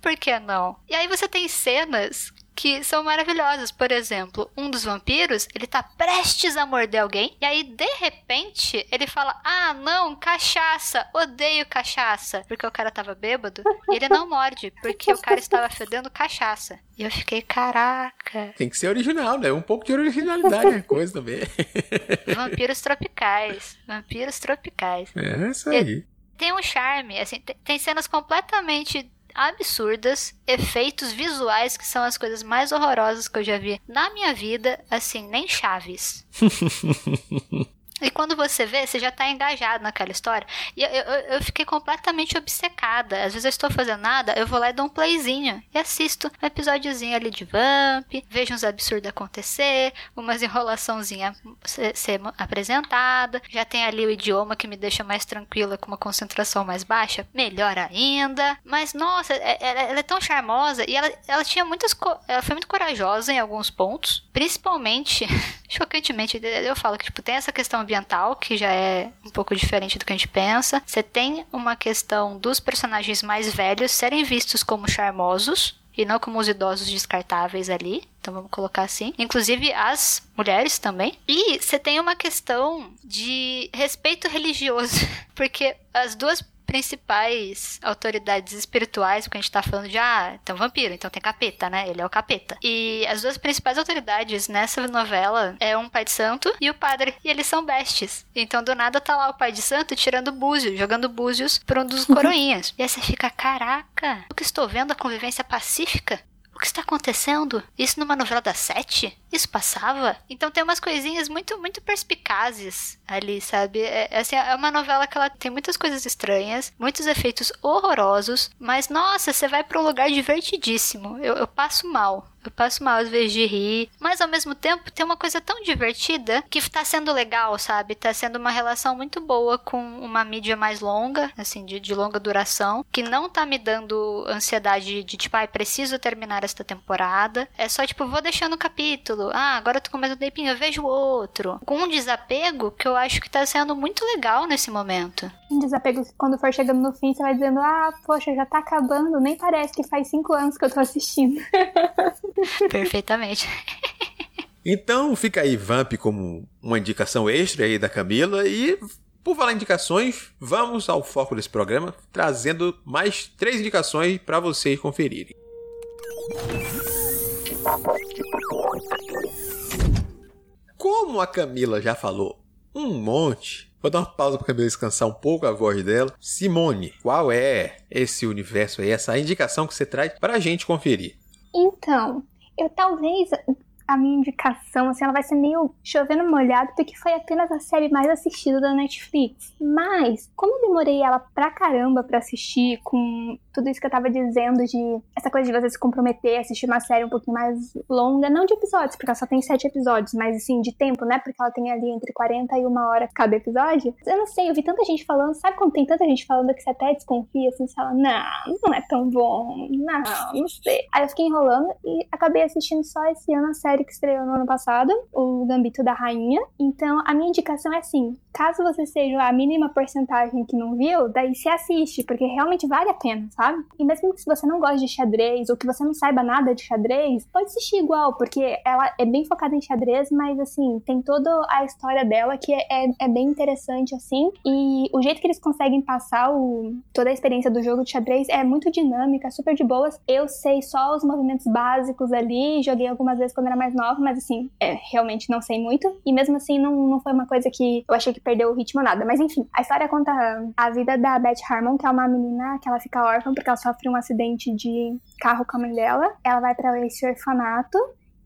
Por que não? E aí você tem cenas que são maravilhosas. Por exemplo, um dos vampiros, ele tá prestes a morder alguém, e aí, de repente, ele fala: Ah, não, cachaça, odeio cachaça. Porque o cara tava bêbado, e ele não morde, porque o cara estava fedendo cachaça. E eu fiquei, caraca. Tem que ser original, né? Um pouco de originalidade é coisa também. Vampiros tropicais. Vampiros tropicais. É isso aí. Tem um charme, assim, tem cenas completamente absurdas, efeitos visuais que são as coisas mais horrorosas que eu já vi na minha vida, assim, nem Chaves. E quando você vê, você já tá engajado naquela história. E eu, eu, eu, fiquei completamente obcecada. Às vezes eu estou fazendo nada, eu vou lá e dou um playzinho. E assisto um episódiozinho ali de Vamp, vejo uns absurdos acontecer, umas enrolaçãozinha ser, ser, apresentada. Já tem ali o idioma que me deixa mais tranquila, com uma concentração mais baixa. Melhor ainda. Mas, nossa, é, ela, ela é tão charmosa. E ela, ela tinha muitas... Ela foi muito corajosa em alguns pontos. Principalmente, chocantemente, eu falo que, tipo, tem essa questão ambiental, que já é um pouco diferente do que a gente pensa. Você tem uma questão dos personagens mais velhos serem vistos como charmosos, e não como os idosos descartáveis ali. Então vamos colocar assim. Inclusive as mulheres também. E você tem uma questão de respeito religioso, porque as duas principais autoridades espirituais, porque a gente tá falando de, ah, então vampiro, então tem capeta, né? Ele é o capeta. E as duas principais autoridades nessa novela é um pai de santo e o padre. E eles são bestes. Então do nada tá lá o pai de santo tirando búzios, jogando búzios pra um dos coroinhas. e aí você fica, caraca, o que estou vendo a convivência pacífica? O que está acontecendo? Isso numa novela das sete? Isso passava? Então tem umas coisinhas muito, muito perspicazes ali, sabe? É, é, assim, é uma novela que ela tem muitas coisas estranhas, muitos efeitos horrorosos, mas nossa, você vai para um lugar divertidíssimo. Eu, eu passo mal. Eu passo mal às vezes de rir, mas ao mesmo tempo tem uma coisa tão divertida que tá sendo legal, sabe? Tá sendo uma relação muito boa com uma mídia mais longa, assim, de, de longa duração, que não tá me dando ansiedade de, tipo, ai, ah, preciso terminar esta temporada. É só tipo, vou deixando o capítulo. Ah, agora eu tô com mais um tempinho, eu vejo outro. Com um desapego que eu acho que tá sendo muito legal nesse momento. Um desapego que quando for chegando no fim, você vai dizendo, ah, poxa, já tá acabando, nem parece que faz cinco anos que eu tô assistindo. Perfeitamente. Então fica aí Vamp como uma indicação extra aí da Camila e por falar em indicações, vamos ao foco desse programa, trazendo mais três indicações para vocês conferirem. Como a Camila já falou um monte, vou dar uma pausa para Camila descansar um pouco a voz dela. Simone, qual é esse universo aí, essa indicação que você traz para a gente conferir? Então, eu talvez a minha indicação, assim, ela vai ser meio chovendo molhado, porque foi apenas a série mais assistida da Netflix. Mas, como eu demorei ela pra caramba pra assistir, com tudo isso que eu tava dizendo de essa coisa de você se comprometer assistir uma série um pouquinho mais longa, não de episódios, porque ela só tem sete episódios, mas assim, de tempo, né? Porque ela tem ali entre 40 e uma hora cada episódio. Eu não sei, eu vi tanta gente falando, sabe quando tem tanta gente falando que você até desconfia, assim, você fala, não, não é tão bom, não, não sei. Aí eu fiquei enrolando e acabei assistindo só esse ano a série série que estreou no ano passado, o Gambito da Rainha. Então, a minha indicação é assim: caso você seja a mínima porcentagem que não viu, daí se assiste, porque realmente vale a pena, sabe? E mesmo que você não goste de xadrez ou que você não saiba nada de xadrez, pode assistir igual, porque ela é bem focada em xadrez, mas assim, tem toda a história dela que é, é, é bem interessante, assim. E o jeito que eles conseguem passar o, toda a experiência do jogo de xadrez é muito dinâmica, super de boas. Eu sei só os movimentos básicos ali, joguei algumas vezes quando era mais nova, mas assim, é, realmente não sei muito. E mesmo assim, não, não foi uma coisa que eu achei que perdeu o ritmo nada. Mas enfim, a história conta a vida da Beth Harmon, que é uma menina que ela fica órfã porque ela sofre um acidente de carro com a mãe dela. Ela vai para esse orfanato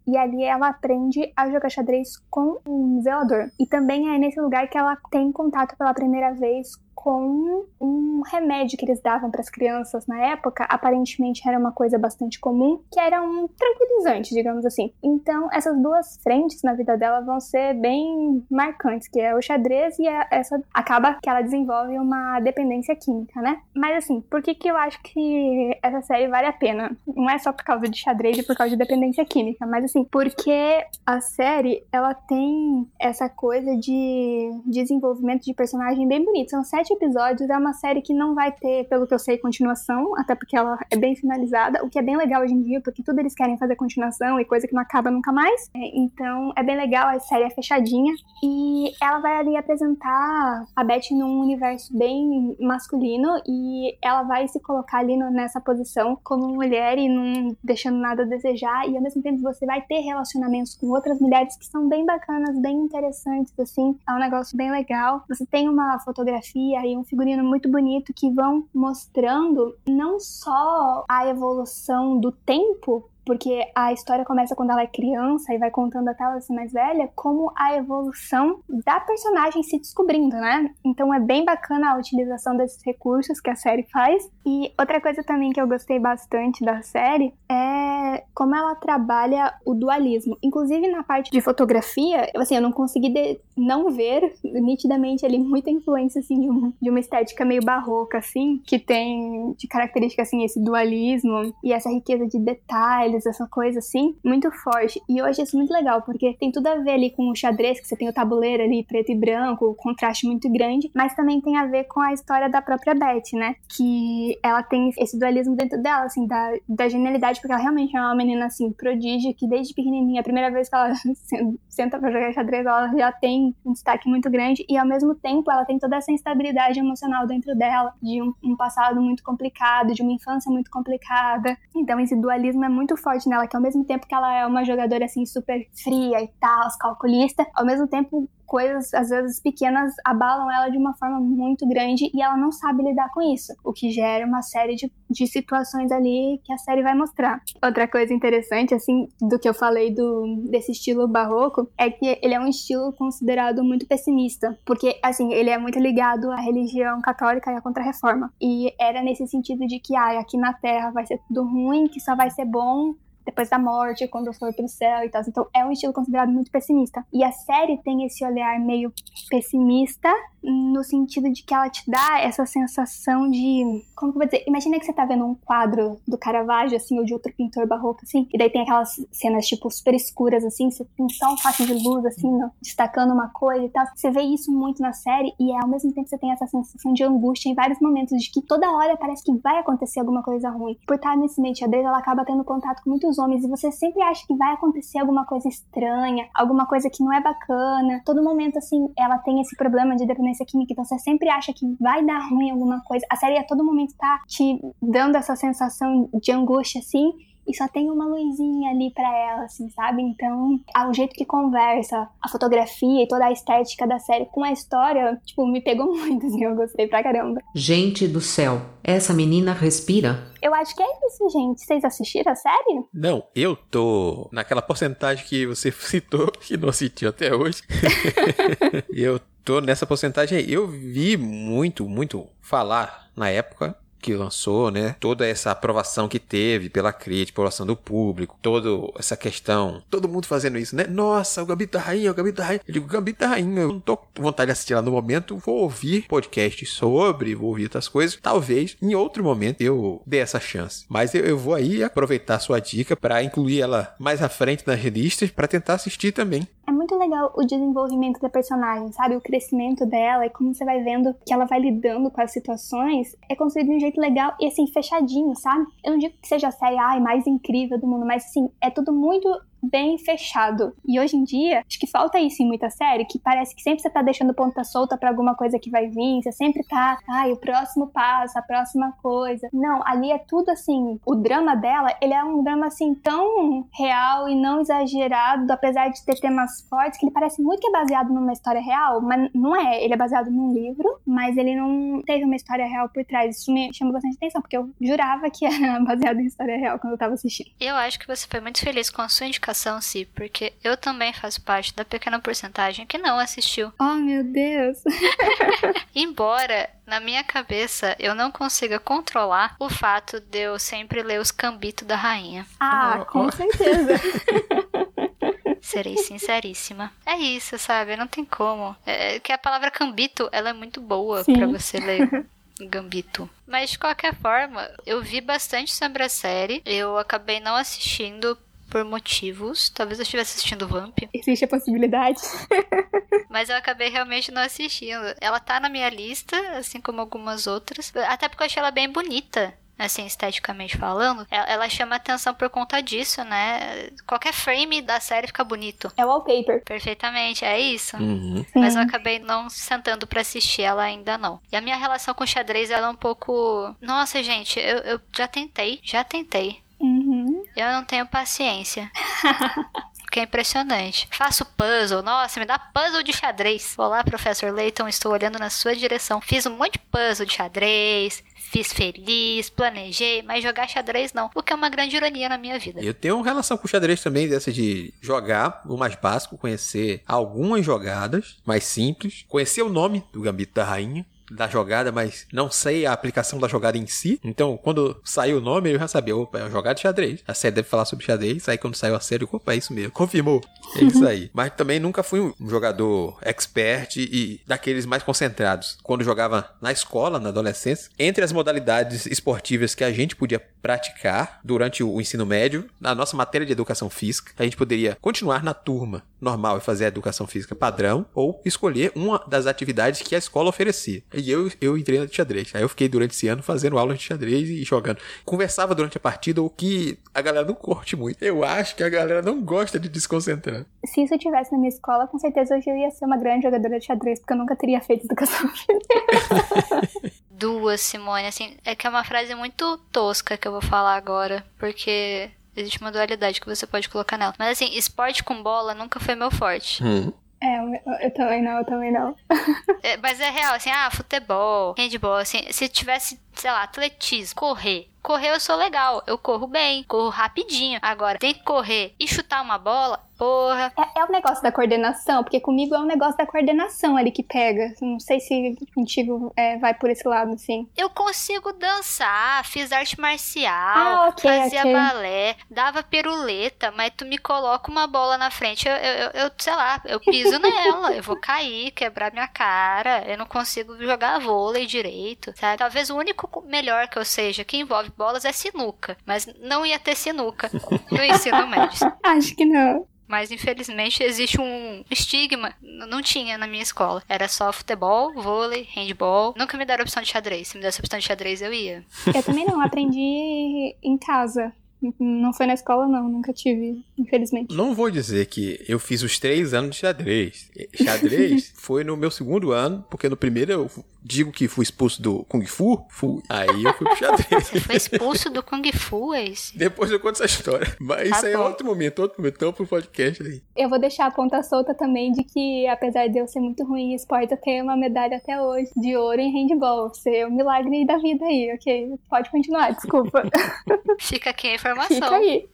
e ali ela aprende a jogar xadrez com um zelador. E também é nesse lugar que ela tem contato pela primeira vez com um remédio que eles davam para as crianças na época, aparentemente era uma coisa bastante comum, que era um tranquilizante, digamos assim. Então, essas duas frentes na vida dela vão ser bem marcantes, que é o xadrez e essa acaba que ela desenvolve uma dependência química, né? Mas assim, por que que eu acho que essa série vale a pena? Não é só por causa de xadrez e por causa de dependência química, mas assim, porque a série, ela tem essa coisa de desenvolvimento de personagem bem bonito. São sete episódios. É uma série que não vai ter, pelo que eu sei, continuação, até porque ela é bem finalizada, o que é bem legal hoje em dia, porque tudo eles querem fazer continuação e coisa que não acaba nunca mais. É, então é bem legal, a série é fechadinha. E ela vai ali apresentar a Beth num universo bem masculino e ela vai se colocar ali no, nessa posição como mulher e não deixando nada a desejar. E ao mesmo tempo você vai ter relacionamentos com outras mulheres que são bem bacanas, bem interessantes, assim. É um negócio bem legal. Você tem uma fotografia e um figurino muito bonito que vão mostrando não só a evolução do tempo porque a história começa quando ela é criança e vai contando até ela ser mais velha, como a evolução da personagem se descobrindo, né? Então é bem bacana a utilização desses recursos que a série faz. E outra coisa também que eu gostei bastante da série é como ela trabalha o dualismo. Inclusive na parte de fotografia, assim, eu não consegui não ver nitidamente ali muita influência assim de, um, de uma estética meio barroca assim, que tem de característica assim esse dualismo e essa riqueza de detalhes essa coisa assim, muito forte. E eu achei isso muito legal, porque tem tudo a ver ali com o xadrez, que você tem o tabuleiro ali preto e branco, o contraste muito grande, mas também tem a ver com a história da própria Beth, né? Que ela tem esse dualismo dentro dela, assim, da, da genialidade, porque ela realmente é uma menina, assim, prodígio, que desde pequenininha, a primeira vez que ela senta pra jogar xadrez, ela já tem um destaque muito grande, e ao mesmo tempo ela tem toda essa instabilidade emocional dentro dela, de um, um passado muito complicado, de uma infância muito complicada. Então esse dualismo é muito forte nela, que ao mesmo tempo que ela é uma jogadora assim super fria e tal, calculista, ao mesmo tempo coisas, às vezes pequenas, abalam ela de uma forma muito grande e ela não sabe lidar com isso, o que gera uma série de, de situações ali que a série vai mostrar. Outra coisa interessante, assim, do que eu falei do, desse estilo barroco, é que ele é um estilo considerado muito pessimista, porque, assim, ele é muito ligado à religião católica e à contra-reforma. E era nesse sentido de que, ah, aqui na Terra vai ser tudo ruim, que só vai ser bom depois da morte, quando for pro céu e tal. Então é um estilo considerado muito pessimista. E a série tem esse olhar meio pessimista no sentido de que ela te dá essa sensação de. Como que eu vou dizer? Imagina que você tá vendo um quadro do Caravaggio, assim, ou de outro pintor barroco, assim, e daí tem aquelas cenas, tipo, super escuras, assim, você tem só um faixa de luz, assim, destacando uma coisa e tal. Você vê isso muito na série e ao mesmo tempo você tem essa sensação de angústia em vários momentos, de que toda hora parece que vai acontecer alguma coisa ruim. Por estar nesse meio xadrez, ela acaba tendo contato com homens e você sempre acha que vai acontecer alguma coisa estranha, alguma coisa que não é bacana. Todo momento, assim, ela tem esse problema de dependência química, então você sempre acha que vai dar ruim alguma coisa. A série a todo momento tá te dando essa sensação de angústia, assim, e só tem uma luzinha ali para ela, assim, sabe? Então, o jeito que conversa, a fotografia e toda a estética da série com a história, tipo, me pegou muito, assim, eu gostei pra caramba. Gente do céu, essa menina respira. Eu acho que é isso, gente. Vocês assistiram a série? Não, eu tô naquela porcentagem que você citou, que não assistiu até hoje. eu tô nessa porcentagem aí. Eu vi muito, muito falar na época que lançou, né? Toda essa aprovação que teve pela crítica, aprovação do público, toda essa questão, todo mundo fazendo isso, né? Nossa, o Gambito da Rainha, o Gambito da Rainha. Eu digo, Gambito da Rainha, eu não tô com vontade de assistir lá no momento, vou ouvir podcast sobre, vou ouvir outras coisas. Talvez em outro momento eu dê essa chance. Mas eu, eu vou aí aproveitar sua dica para incluir ela mais à frente nas listas para tentar assistir também. É muito legal o desenvolvimento da personagem, sabe? O crescimento dela e como você vai vendo que ela vai lidando com as situações. É construído de um jeito legal e assim, fechadinho, sabe? Eu não digo que seja a série ai, mais incrível do mundo, mas assim, é tudo muito bem fechado. E hoje em dia, acho que falta isso em muita série, que parece que sempre você tá deixando ponta solta para alguma coisa que vai vir, você sempre tá, ai, o próximo passo, a próxima coisa. Não, ali é tudo assim, o drama dela, ele é um drama assim tão real e não exagerado, apesar de ter temas fortes, que ele parece muito que é baseado numa história real, mas não é. Ele é baseado num livro, mas ele não teve uma história real por trás. Isso me chamou bastante atenção, porque eu jurava que era baseado em história real quando eu tava assistindo. Eu acho que você foi muito feliz com a sua indicação sim, porque eu também faço parte da pequena porcentagem que não assistiu. Oh, meu Deus! Embora na minha cabeça eu não consiga controlar o fato de eu sempre ler os cambitos da rainha. Ah, oh, com oh. certeza. Serei sinceríssima. É isso, sabe? Não tem como. É, que a palavra cambito, ela é muito boa para você ler. Gambito. Mas de qualquer forma, eu vi bastante sobre a série. Eu acabei não assistindo por motivos. Talvez eu estivesse assistindo Vamp. Existe a possibilidade. Mas eu acabei realmente não assistindo. Ela tá na minha lista, assim como algumas outras. Até porque eu achei ela bem bonita assim, esteticamente falando, ela chama atenção por conta disso, né? Qualquer frame da série fica bonito. É wallpaper. Perfeitamente, é isso. Uhum. Mas eu acabei não sentando para assistir ela ainda não. E a minha relação com xadrez, ela é um pouco... Nossa, gente, eu, eu já tentei, já tentei. Eu não tenho paciência. Porque é impressionante. Faço puzzle. Nossa, me dá puzzle de xadrez. Olá, professor Layton. Estou olhando na sua direção. Fiz um monte de puzzle de xadrez. Fiz feliz, planejei, mas jogar xadrez não. O que é uma grande ironia na minha vida. Eu tenho relação com xadrez também, dessa de jogar o mais básico, conhecer algumas jogadas mais simples, conhecer o nome do Gambito da Rainha, da jogada, mas não sei a aplicação da jogada em si. Então, quando saiu o nome, eu já sabia, opa, é uma jogada de xadrez. A série deve falar sobre xadrez. Aí quando saiu a série, opa, é isso mesmo. Confirmou. É isso aí. mas também nunca fui um jogador expert e daqueles mais concentrados. Quando jogava na escola, na adolescência, entre as modalidades esportivas que a gente podia praticar durante o ensino médio, na nossa matéria de educação física, a gente poderia continuar na turma normal e fazer a educação física padrão, ou escolher uma das atividades que a escola oferecia. E eu, eu entrei no xadrez. Aí eu fiquei durante esse ano fazendo aula de xadrez e jogando. Conversava durante a partida, o que a galera não curte muito. Eu acho que a galera não gosta de desconcentrar. Se isso tivesse na minha escola, com certeza hoje eu ia ser uma grande jogadora de xadrez, porque eu nunca teria feito educação. Duas, Simone, assim, é que é uma frase muito tosca que eu vou falar agora, porque existe uma dualidade que você pode colocar nela. Mas assim, esporte com bola nunca foi meu forte. Hum. É, eu, eu, também não, eu também não. é, mas é real, assim, ah, futebol, handball, assim, se tivesse, sei lá, atletismo, correr, Correr eu sou legal, eu corro bem, corro rapidinho. Agora, tem que correr e chutar uma bola, porra. É, é o negócio da coordenação, porque comigo é um negócio da coordenação ali que pega. Não sei se contigo é, vai por esse lado, assim. Eu consigo dançar, fiz arte marcial, ah, okay, fazia okay. balé, dava piruleta, mas tu me coloca uma bola na frente, eu, eu, eu sei lá, eu piso nela, eu vou cair, quebrar minha cara, eu não consigo jogar vôlei direito, sabe? Talvez o único melhor que eu seja que envolve bolas é sinuca, mas não ia ter sinuca no ensino médio. Acho que não. Mas infelizmente existe um estigma. Não tinha na minha escola. Era só futebol, vôlei, handball. Nunca me deram opção de xadrez. Se me desse opção de xadrez, eu ia. Eu também não. Aprendi em casa. Não foi na escola, não. Nunca tive, infelizmente. Não vou dizer que eu fiz os três anos de xadrez. Xadrez foi no meu segundo ano, porque no primeiro eu digo que fui expulso do Kung Fu, fui. Aí eu fui pro xadrez. Você foi expulso do Kung Fu, é isso? Depois eu conto essa história. Mas tá isso aí é outro momento, outro momento, então pro podcast aí. Eu vou deixar a ponta solta também de que, apesar de eu ser muito ruim em esporte, eu tenho uma medalha até hoje de ouro em handball. Ser um milagre da vida aí, ok? Pode continuar, desculpa. Fica aqui a informação. Fica aí.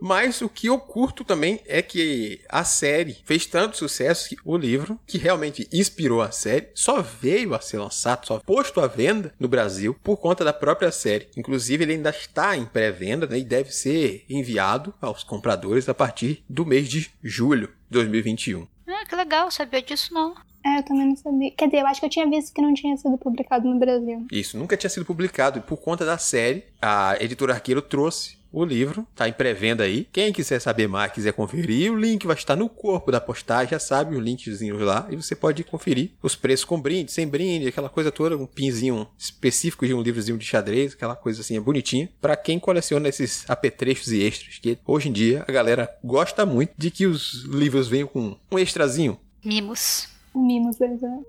Mas o que eu curto também é que a série fez tanto sucesso que o livro, que realmente inspirou a série, só veio veio a ser lançado, só posto à venda no Brasil por conta da própria série. Inclusive, ele ainda está em pré-venda né, e deve ser enviado aos compradores a partir do mês de julho de 2021. Ah, que legal, sabia disso não. É, eu também não sabia. Quer dizer, eu acho que eu tinha visto que não tinha sido publicado no Brasil. Isso, nunca tinha sido publicado. E por conta da série, a editora Arqueiro trouxe o livro, tá em pré-venda aí. Quem quiser saber mais, quiser conferir, o link vai estar no corpo da postagem, já sabe, o linkzinho lá, e você pode conferir os preços com brinde, sem brinde, aquela coisa toda, um pinzinho específico de um livrozinho de xadrez, aquela coisa assim, é bonitinha, para quem coleciona esses apetrechos e extras, que hoje em dia a galera gosta muito de que os livros venham com um extrazinho. Mimos. Mimos, exato.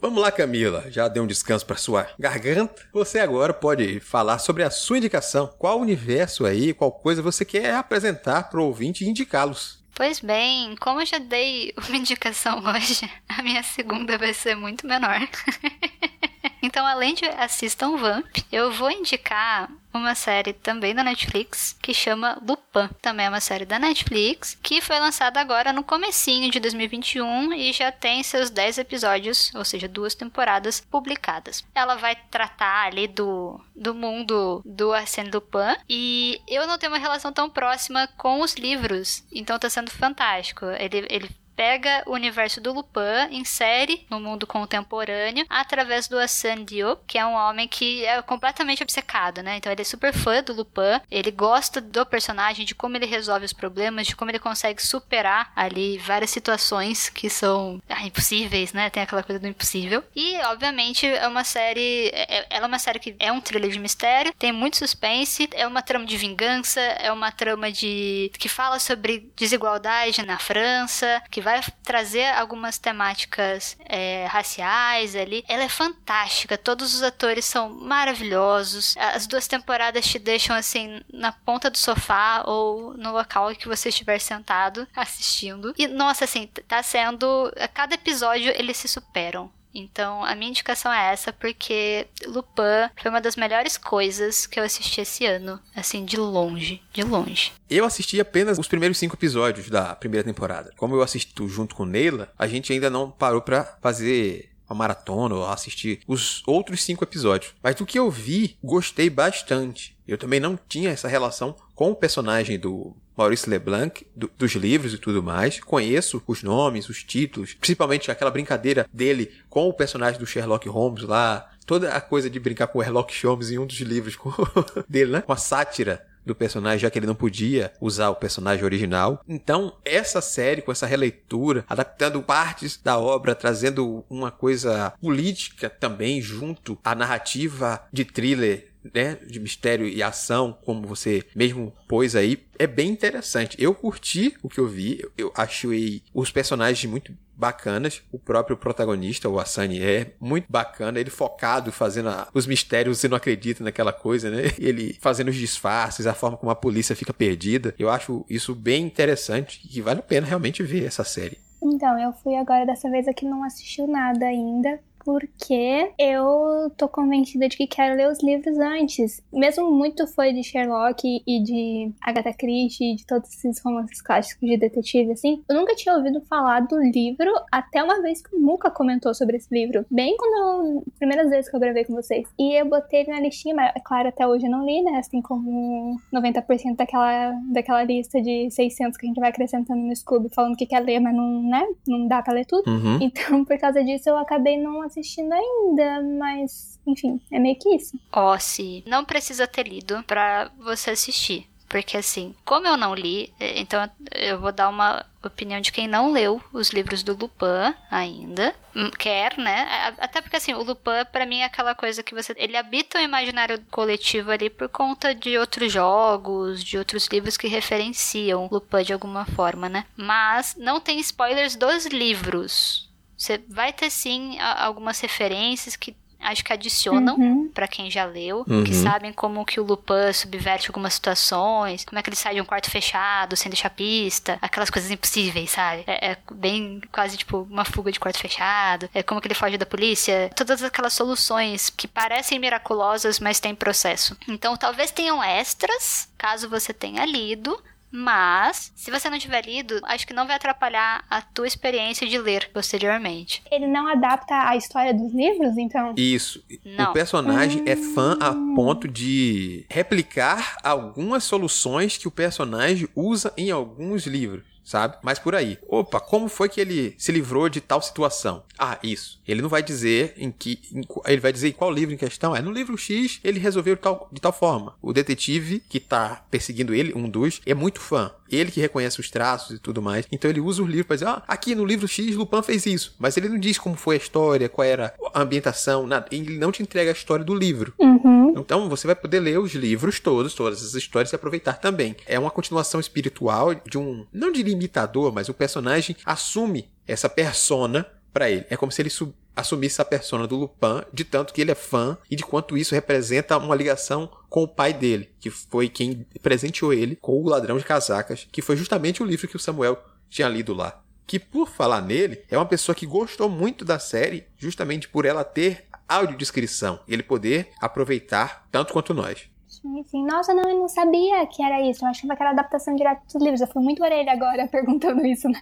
Vamos lá, Camila. Já deu um descanso para sua garganta. Você agora pode falar sobre a sua indicação. Qual universo aí, qual coisa você quer apresentar para o ouvinte e indicá-los? Pois bem, como eu já dei uma indicação hoje, a minha segunda vai ser muito menor. então, além de assistam Vamp, eu vou indicar uma série também da Netflix que chama Lupin. Também é uma série da Netflix que foi lançada agora no comecinho de 2021 e já tem seus 10 episódios, ou seja, duas temporadas publicadas. Ela vai tratar ali do, do mundo do Arsène Lupin e eu não tenho uma relação tão próxima com os livros, então tá sendo fantástico. Ele, ele pega o universo do Lupin, insere no mundo contemporâneo através do Hassan Diop, que é um homem que é completamente obcecado, né? Então ele é super fã do Lupin, ele gosta do personagem, de como ele resolve os problemas, de como ele consegue superar ali várias situações que são ah, impossíveis, né? Tem aquela coisa do impossível. E, obviamente, é uma série. É, é, ela é uma série que é um thriller de mistério, tem muito suspense, é uma trama de vingança, é uma trama de. que fala sobre desigualdade na França, que vai vai trazer algumas temáticas é, raciais ali. Ela é fantástica, todos os atores são maravilhosos. As duas temporadas te deixam assim na ponta do sofá ou no local que você estiver sentado assistindo. E nossa, assim, tá sendo. A cada episódio eles se superam. Então, a minha indicação é essa, porque Lupin foi uma das melhores coisas que eu assisti esse ano. Assim, de longe, de longe. Eu assisti apenas os primeiros cinco episódios da primeira temporada. Como eu assisto junto com Neila, a gente ainda não parou pra fazer uma maratona ou assistir os outros cinco episódios. Mas do que eu vi, gostei bastante. Eu também não tinha essa relação com o personagem do Maurice Leblanc, do, dos livros e tudo mais. Conheço os nomes, os títulos, principalmente aquela brincadeira dele com o personagem do Sherlock Holmes lá. Toda a coisa de brincar com o Sherlock Holmes em um dos livros dele, né? Com a sátira do personagem, já que ele não podia usar o personagem original. Então, essa série, com essa releitura, adaptando partes da obra, trazendo uma coisa política também junto à narrativa de thriller né, de mistério e ação, como você mesmo pôs aí, é bem interessante. Eu curti o que eu vi, eu achei os personagens muito bacanas. O próprio protagonista, o Asani, é muito bacana. Ele focado, fazendo a, os mistérios, você não acredita naquela coisa, né? Ele fazendo os disfarces, a forma como a polícia fica perdida. Eu acho isso bem interessante e vale a pena realmente ver essa série. Então, eu fui agora dessa vez aqui não assistiu nada ainda, porque eu tô convencida de que quero ler os livros antes. Mesmo muito fã de Sherlock e de Agatha Christie e de todos esses romances clássicos de detetive, assim, eu nunca tinha ouvido falar do livro até uma vez que o Muka comentou sobre esse livro. Bem quando eu, primeiras vezes que eu gravei com vocês. E eu botei ele na listinha, mas é claro, até hoje eu não li, né? Assim como 90% daquela, daquela lista de 600 que a gente vai acrescentando no Scooby falando que quer ler, mas não, né? Não dá pra ler tudo. Uhum. Então, por causa disso, eu acabei não assistindo ainda, mas enfim, é meio que isso. Ó, se não precisa ter lido pra você assistir. Porque assim, como eu não li, então eu vou dar uma opinião de quem não leu os livros do Lupin ainda. Hum, quer, né? Até porque assim, o Lupin para mim é aquela coisa que você ele habita o imaginário coletivo ali por conta de outros jogos, de outros livros que referenciam Lupin de alguma forma, né? Mas não tem spoilers dos livros. Você vai ter sim algumas referências que acho que adicionam Uhum. pra quem já leu, Uhum. que sabem como que o Lupin subverte algumas situações, como é que ele sai de um quarto fechado sem deixar pista, aquelas coisas impossíveis, sabe? É, é bem quase tipo uma fuga de quarto fechado, é como que ele foge da polícia, todas aquelas soluções que parecem miraculosas, mas tem processo. Então talvez tenham extras, caso você tenha lido, Mas, se você não tiver lido, acho que não vai atrapalhar a tua experiência de ler posteriormente. Ele não adapta a história dos livros, então? Isso. Não. O personagem é fã a Hum. ponto de replicar algumas soluções que o personagem usa em alguns livros. Sabe? Mas por aí. Opa, como foi que ele se livrou de tal situação? Ah, isso. Ele não vai dizer em que. em ele vai dizer em qual livro em questão. É no livro X ele resolveu de tal, de tal forma. O detetive que tá perseguindo ele, um dos, é muito fã. Ele que reconhece os traços e tudo mais. Então ele usa os livros pra dizer: ah, aqui no livro X Lupin fez isso. Mas ele não diz como foi a história, qual era a ambientação, nada. Ele não te entrega a história do livro. Uhum. Então você vai poder ler os livros todos, todas as histórias e aproveitar também. É uma continuação espiritual de um, não diria imitador, mas o personagem assume essa persona pra ele. É como se ele su- assumisse a persona do Lupin, de tanto que ele é fã e de quanto isso representa uma ligação com o pai dele, que foi quem presenteou ele com o Ladrão de Casacas, que foi justamente o livro que o Samuel tinha lido lá. Que por falar nele, é uma pessoa que gostou muito da série, justamente por ela ter audiodescrição, ele poder aproveitar tanto quanto nós. Sim, sim. Nossa, não, eu não sabia que era isso. Eu achava que era adaptação direta dos livros. Eu fui muito orelha agora perguntando isso, né?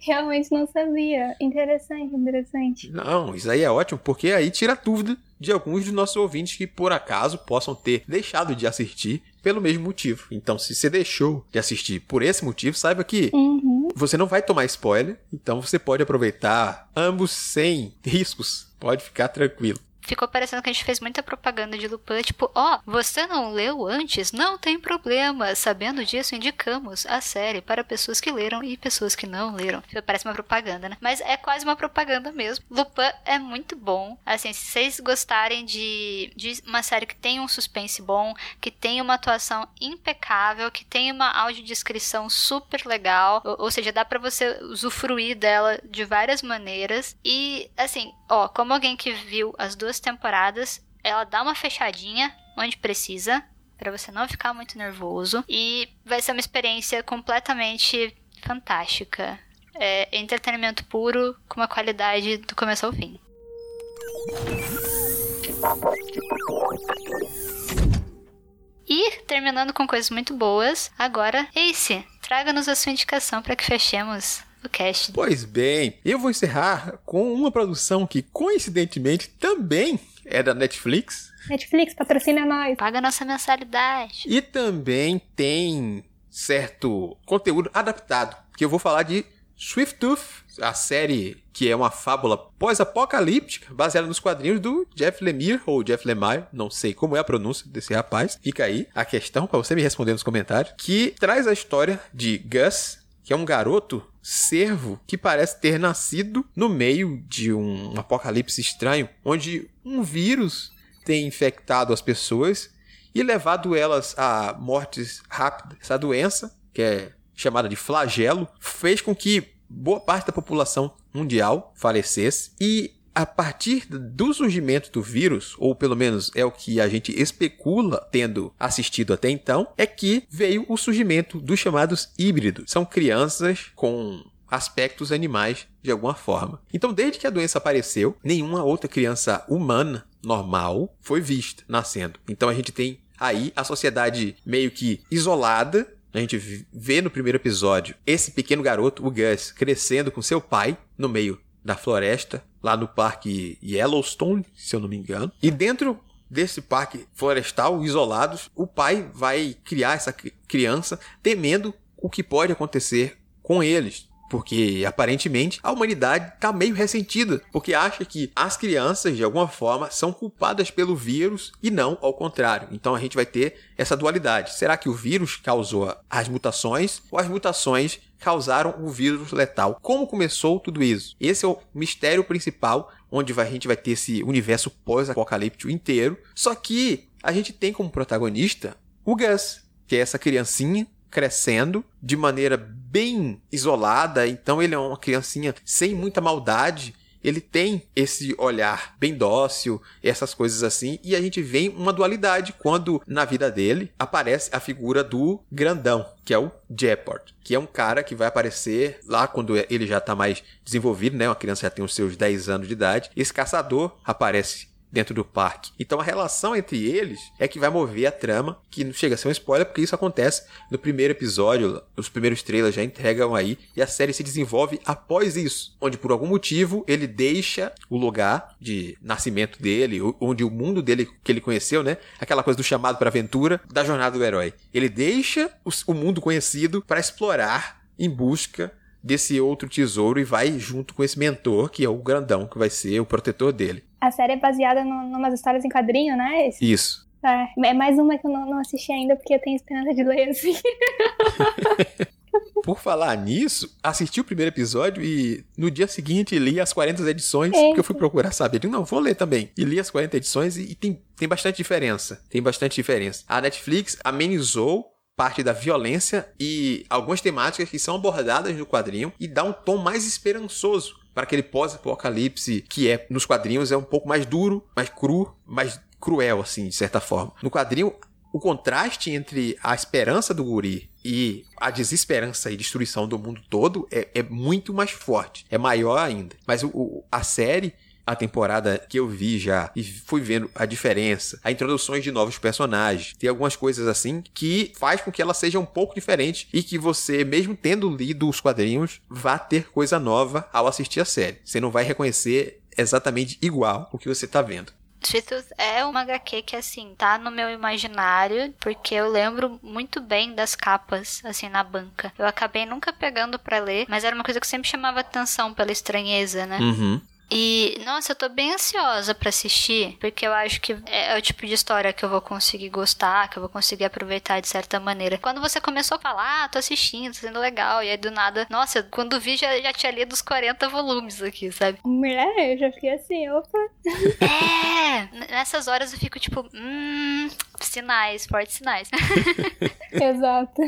Realmente não sabia. Interessante, interessante. Não, isso aí é ótimo, porque aí tira a dúvida de alguns dos nossos ouvintes que por acaso possam ter deixado de assistir pelo mesmo motivo. Então, se você deixou de assistir por esse motivo, saiba que Uhum. você não vai tomar spoiler, então você pode aproveitar ambos sem riscos. Pode ficar tranquilo. Ficou parecendo que a gente fez muita propaganda de Lupin, tipo, ó, você não leu antes? Não tem problema. Sabendo disso, indicamos a série para pessoas que leram e pessoas que não leram. Parece uma propaganda, né? Mas é quase uma propaganda mesmo. Lupin é muito bom. Assim, se vocês gostarem de, de uma série que tem um suspense bom, que tem uma atuação impecável, que tem uma audiodescrição super legal, ou, ou seja, dá pra você usufruir dela de várias maneiras. E, assim, ó, como alguém que viu as duas temporadas, ela dá uma fechadinha onde precisa, pra você não ficar muito nervoso. E vai ser uma experiência completamente fantástica. É entretenimento puro, com uma qualidade do começo ao fim. E, terminando com coisas muito boas, agora, Ace, traga-nos a sua indicação para que fechemos o cast. Pois bem, eu vou encerrar com uma produção que coincidentemente também é da Netflix Netflix, patrocina nós. Paga nossa mensalidade. e também tem certo conteúdo adaptado, que eu vou falar de Swift Tooth, a série que é uma fábula pós-apocalíptica baseada nos quadrinhos do Jeff Lemire ou Jeff Lemire, não sei como é a pronúncia desse rapaz. Fica aí a questão para você me responder nos comentários, que traz a história de Gus, que é um garoto servo que parece ter nascido no meio de um apocalipse estranho, onde um vírus tem infectado as pessoas e levado elas a mortes rápidas. Essa doença, que é chamada de flagelo, fez com que boa parte da população mundial falecesse e a partir do surgimento do vírus, ou pelo menos é o que a gente especula tendo assistido até então, é que veio o surgimento dos chamados híbridos. São crianças com aspectos animais de alguma forma. Então, desde que a doença apareceu, nenhuma outra criança humana normal foi vista nascendo. Então a gente tem aí a sociedade meio que isolada. A gente vê no primeiro episódio esse pequeno garoto, o Gus, crescendo com seu pai no meio da floresta, lá no parque Yellowstone, se eu não me engano. E dentro desse parque florestal, isolados, o pai vai criar essa criança temendo o que pode acontecer com eles. Porque aparentemente a humanidade está meio ressentida, porque acha que as crianças, de alguma forma, são culpadas pelo vírus e não ao contrário. Então a gente vai ter essa dualidade. Será que o vírus causou as mutações ou as mutações causaram o vírus letal? Como começou tudo isso? Esse é o mistério principal, onde a gente vai ter esse universo pós-apocalíptico inteiro. Só que a gente tem como protagonista o Gus, que é essa criancinha crescendo de maneira bem isolada, então ele é uma criancinha sem muita maldade. Ele tem esse olhar bem dócil, essas coisas assim, e a gente vê uma dualidade quando na vida dele aparece a figura do grandão, que é o Jeopard, que é um cara que vai aparecer lá quando ele já está mais desenvolvido, né? Uma criança já tem os seus 10 anos de idade. Esse caçador aparece dentro do parque. Então a relação entre eles é que vai mover a trama, que não chega a ser um spoiler, porque isso acontece no primeiro episódio, os primeiros trailers já entregam aí, e a série se desenvolve após isso, onde por algum motivo ele deixa o lugar de nascimento dele, onde o mundo dele que ele conheceu, né? Aquela coisa do chamado para aventura, da jornada do herói. Ele deixa o mundo conhecido para explorar em busca desse outro tesouro e vai junto com esse mentor, que é o grandão, que vai ser o protetor dele. A série é baseada em umas histórias em quadrinho, né? Esse? Isso. É, é mais uma que eu não, não assisti ainda, porque eu tenho esperança de ler assim. Por falar nisso, assisti o primeiro episódio e no dia seguinte li as 40 edições, é. porque eu fui procurar saber. Digo, não, vou ler também. E li as 40 edições e, e tem, tem bastante diferença. Tem bastante diferença. A Netflix amenizou parte da violência e algumas temáticas que são abordadas no quadrinho e dá um tom mais esperançoso para aquele pós-apocalipse que é nos quadrinhos é um pouco mais duro, mais cru, mais cruel assim, de certa forma. No quadrinho o contraste entre a esperança do guri e a desesperança e destruição do mundo todo é, é muito mais forte, é maior ainda. Mas o, o, a série a temporada que eu vi já e fui vendo a diferença, a introduções de novos personagens, tem algumas coisas assim que faz com que ela seja um pouco diferente e que você, mesmo tendo lido os quadrinhos, vá ter coisa nova ao assistir a série. Você não vai reconhecer exatamente igual o que você está vendo. Sweet é uma HQ que, assim, tá no meu imaginário, porque eu lembro muito bem das capas, assim, na banca. Eu acabei nunca pegando para ler, mas era uma coisa que sempre chamava atenção pela estranheza, né? Uhum. E, nossa, eu tô bem ansiosa para assistir, porque eu acho que é, é, o tipo de história que eu vou conseguir gostar, que eu vou conseguir aproveitar de certa maneira. Quando você começou a falar, ah, tô assistindo, tá sendo legal, e aí do nada, nossa, quando vi já, já tinha lido os 40 volumes aqui, sabe? Mulher, eu já fiquei assim, opa. É, nessas horas eu fico tipo, hum, sinais, fortes sinais. Exato.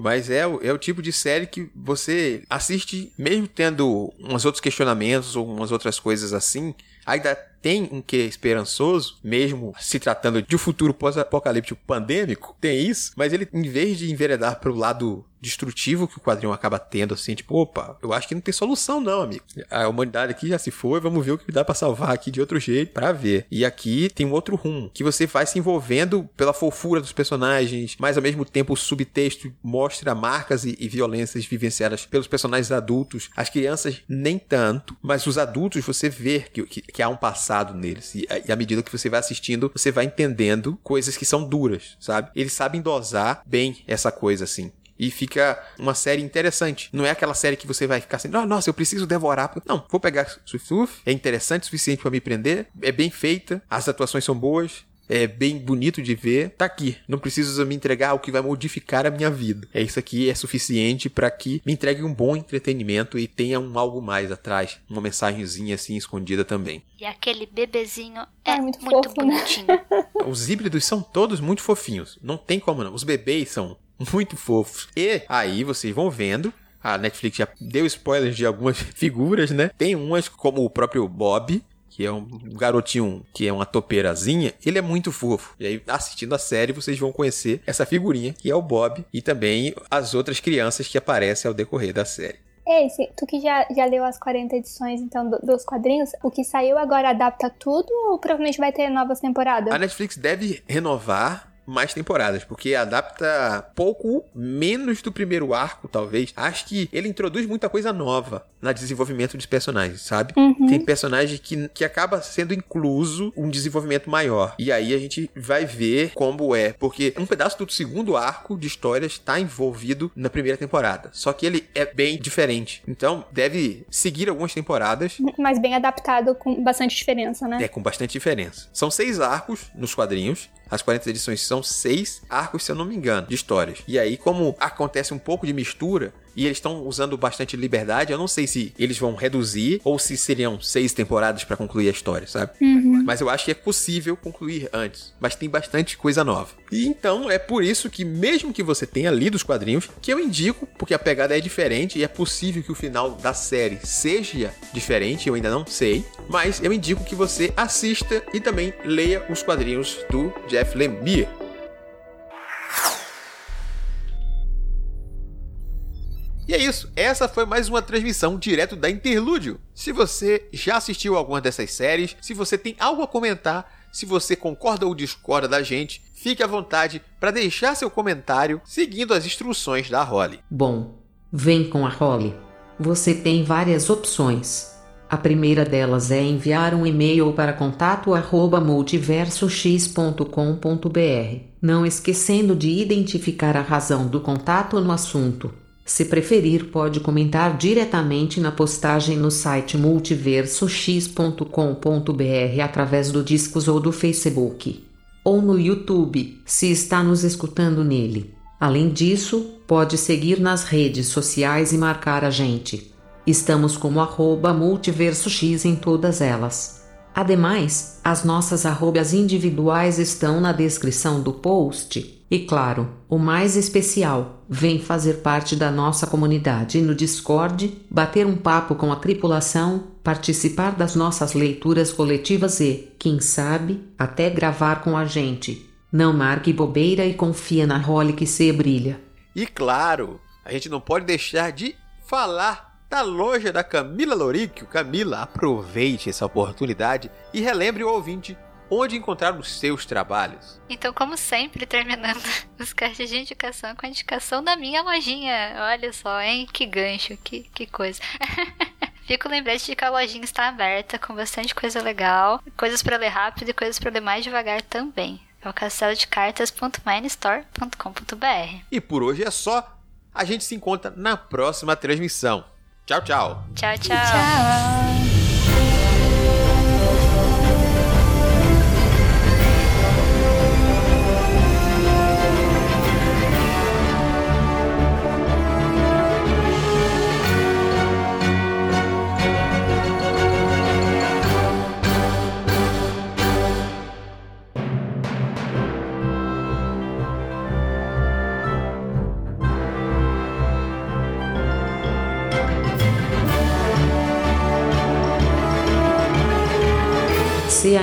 Mas é, é o tipo de série que você assiste, mesmo tendo uns outros questionamentos ou umas outras coisas assim, ainda tem um que esperançoso, mesmo se tratando de um futuro pós-apocalíptico pandêmico, tem isso, mas ele, em vez de enveredar para o lado destrutivo que o quadrinho acaba tendo, assim, tipo, opa, eu acho que não tem solução não, amigo. A humanidade aqui já se foi, vamos ver o que dá para salvar aqui de outro jeito para ver. E aqui tem um outro rumo, que você vai se envolvendo pela fofura dos personagens, mas ao mesmo tempo o subtexto mostra marcas e, e violências vivenciadas pelos personagens adultos. As crianças nem tanto, mas os adultos você vê que, que, que há um passado neles. E, e à medida que você vai assistindo, você vai entendendo coisas que são duras, sabe? Eles sabem dosar bem essa coisa assim e fica uma série interessante. Não é aquela série que você vai ficar assim, oh, nossa, eu preciso devorar. Não, vou pegar Swift Tooth, é interessante o suficiente para me prender, é bem feita, as atuações são boas, é bem bonito de ver, tá aqui. Não preciso me entregar o que vai modificar a minha vida. É isso aqui é suficiente para que me entregue um bom entretenimento e tenha um algo mais atrás, uma mensagenzinha assim escondida também. E aquele bebezinho é, é muito, muito fofo, bonitinho. Né? Os híbridos são todos muito fofinhos. Não tem como não. Os bebês são muito fofos. E aí vocês vão vendo a Netflix já deu spoilers de algumas figuras, né? Tem umas como o próprio Bob, que é um garotinho que é uma topeirazinha, ele é muito fofo. E aí, assistindo a série, vocês vão conhecer essa figurinha, que é o Bob, e também as outras crianças que aparecem ao decorrer da série. Esse, tu que já, já leu as 40 edições, então, do, dos quadrinhos, o que saiu agora adapta tudo ou provavelmente vai ter novas temporadas? A Netflix deve renovar mais temporadas, porque adapta pouco menos do primeiro arco, talvez. Acho que ele introduz muita coisa nova no desenvolvimento dos personagens, sabe? Uhum. Tem personagem que, que acaba sendo incluso um desenvolvimento maior. E aí a gente vai ver como é, porque um pedaço do segundo arco de histórias está envolvido na primeira temporada. Só que ele é bem diferente. Então deve seguir algumas temporadas. Mas bem adaptado com bastante diferença, né? É, com bastante diferença. São seis arcos nos quadrinhos. As 40 edições são seis arcos, se eu não me engano, de histórias. E aí, como acontece um pouco de mistura, e eles estão usando bastante liberdade. Eu não sei se eles vão reduzir ou se seriam seis temporadas para concluir a história, sabe? Uhum. Mas eu acho que é possível concluir antes. Mas tem bastante coisa nova. E então é por isso que, mesmo que você tenha lido os quadrinhos, que eu indico, porque a pegada é diferente e é possível que o final da série seja diferente, eu ainda não sei. Mas eu indico que você assista e também leia os quadrinhos do Jeff Lemire. E é isso, essa foi mais uma transmissão direto da Interlúdio. Se você já assistiu alguma dessas séries, se você tem algo a comentar, se você concorda ou discorda da gente, fique à vontade para deixar seu comentário seguindo as instruções da Holly. Bom, vem com a Holly. Você tem várias opções. A primeira delas é enviar um e-mail para contato@multiversox.com.br, não esquecendo de identificar a razão do contato no assunto. Se preferir, pode comentar diretamente na postagem no site multiversox.com.br através do Discos ou do Facebook, ou no YouTube, se está nos escutando nele. Além disso, pode seguir nas redes sociais e marcar a gente. Estamos como arroba multiversox em todas elas. Ademais, as nossas arrobas individuais estão na descrição do post. E claro, o mais especial, vem fazer parte da nossa comunidade no Discord, bater um papo com a tripulação, participar das nossas leituras coletivas e, quem sabe, até gravar com a gente. Não marque bobeira e confia na role que se brilha. E claro, a gente não pode deixar de falar da loja da Camila Loríquio. Camila, aproveite essa oportunidade e relembre o ouvinte onde encontrar os seus trabalhos. Então, como sempre, terminando os cards de indicação com a indicação da minha lojinha. Olha só, hein? Que gancho, que, que coisa. Fico lembrete de que a lojinha está aberta com bastante coisa legal, coisas para ler rápido e coisas para ler mais devagar também. É o castelo de cartas.minestore.com.br. E por hoje é só. A gente se encontra na próxima transmissão. Tchau, tchau. Tchau, tchau. Tchau!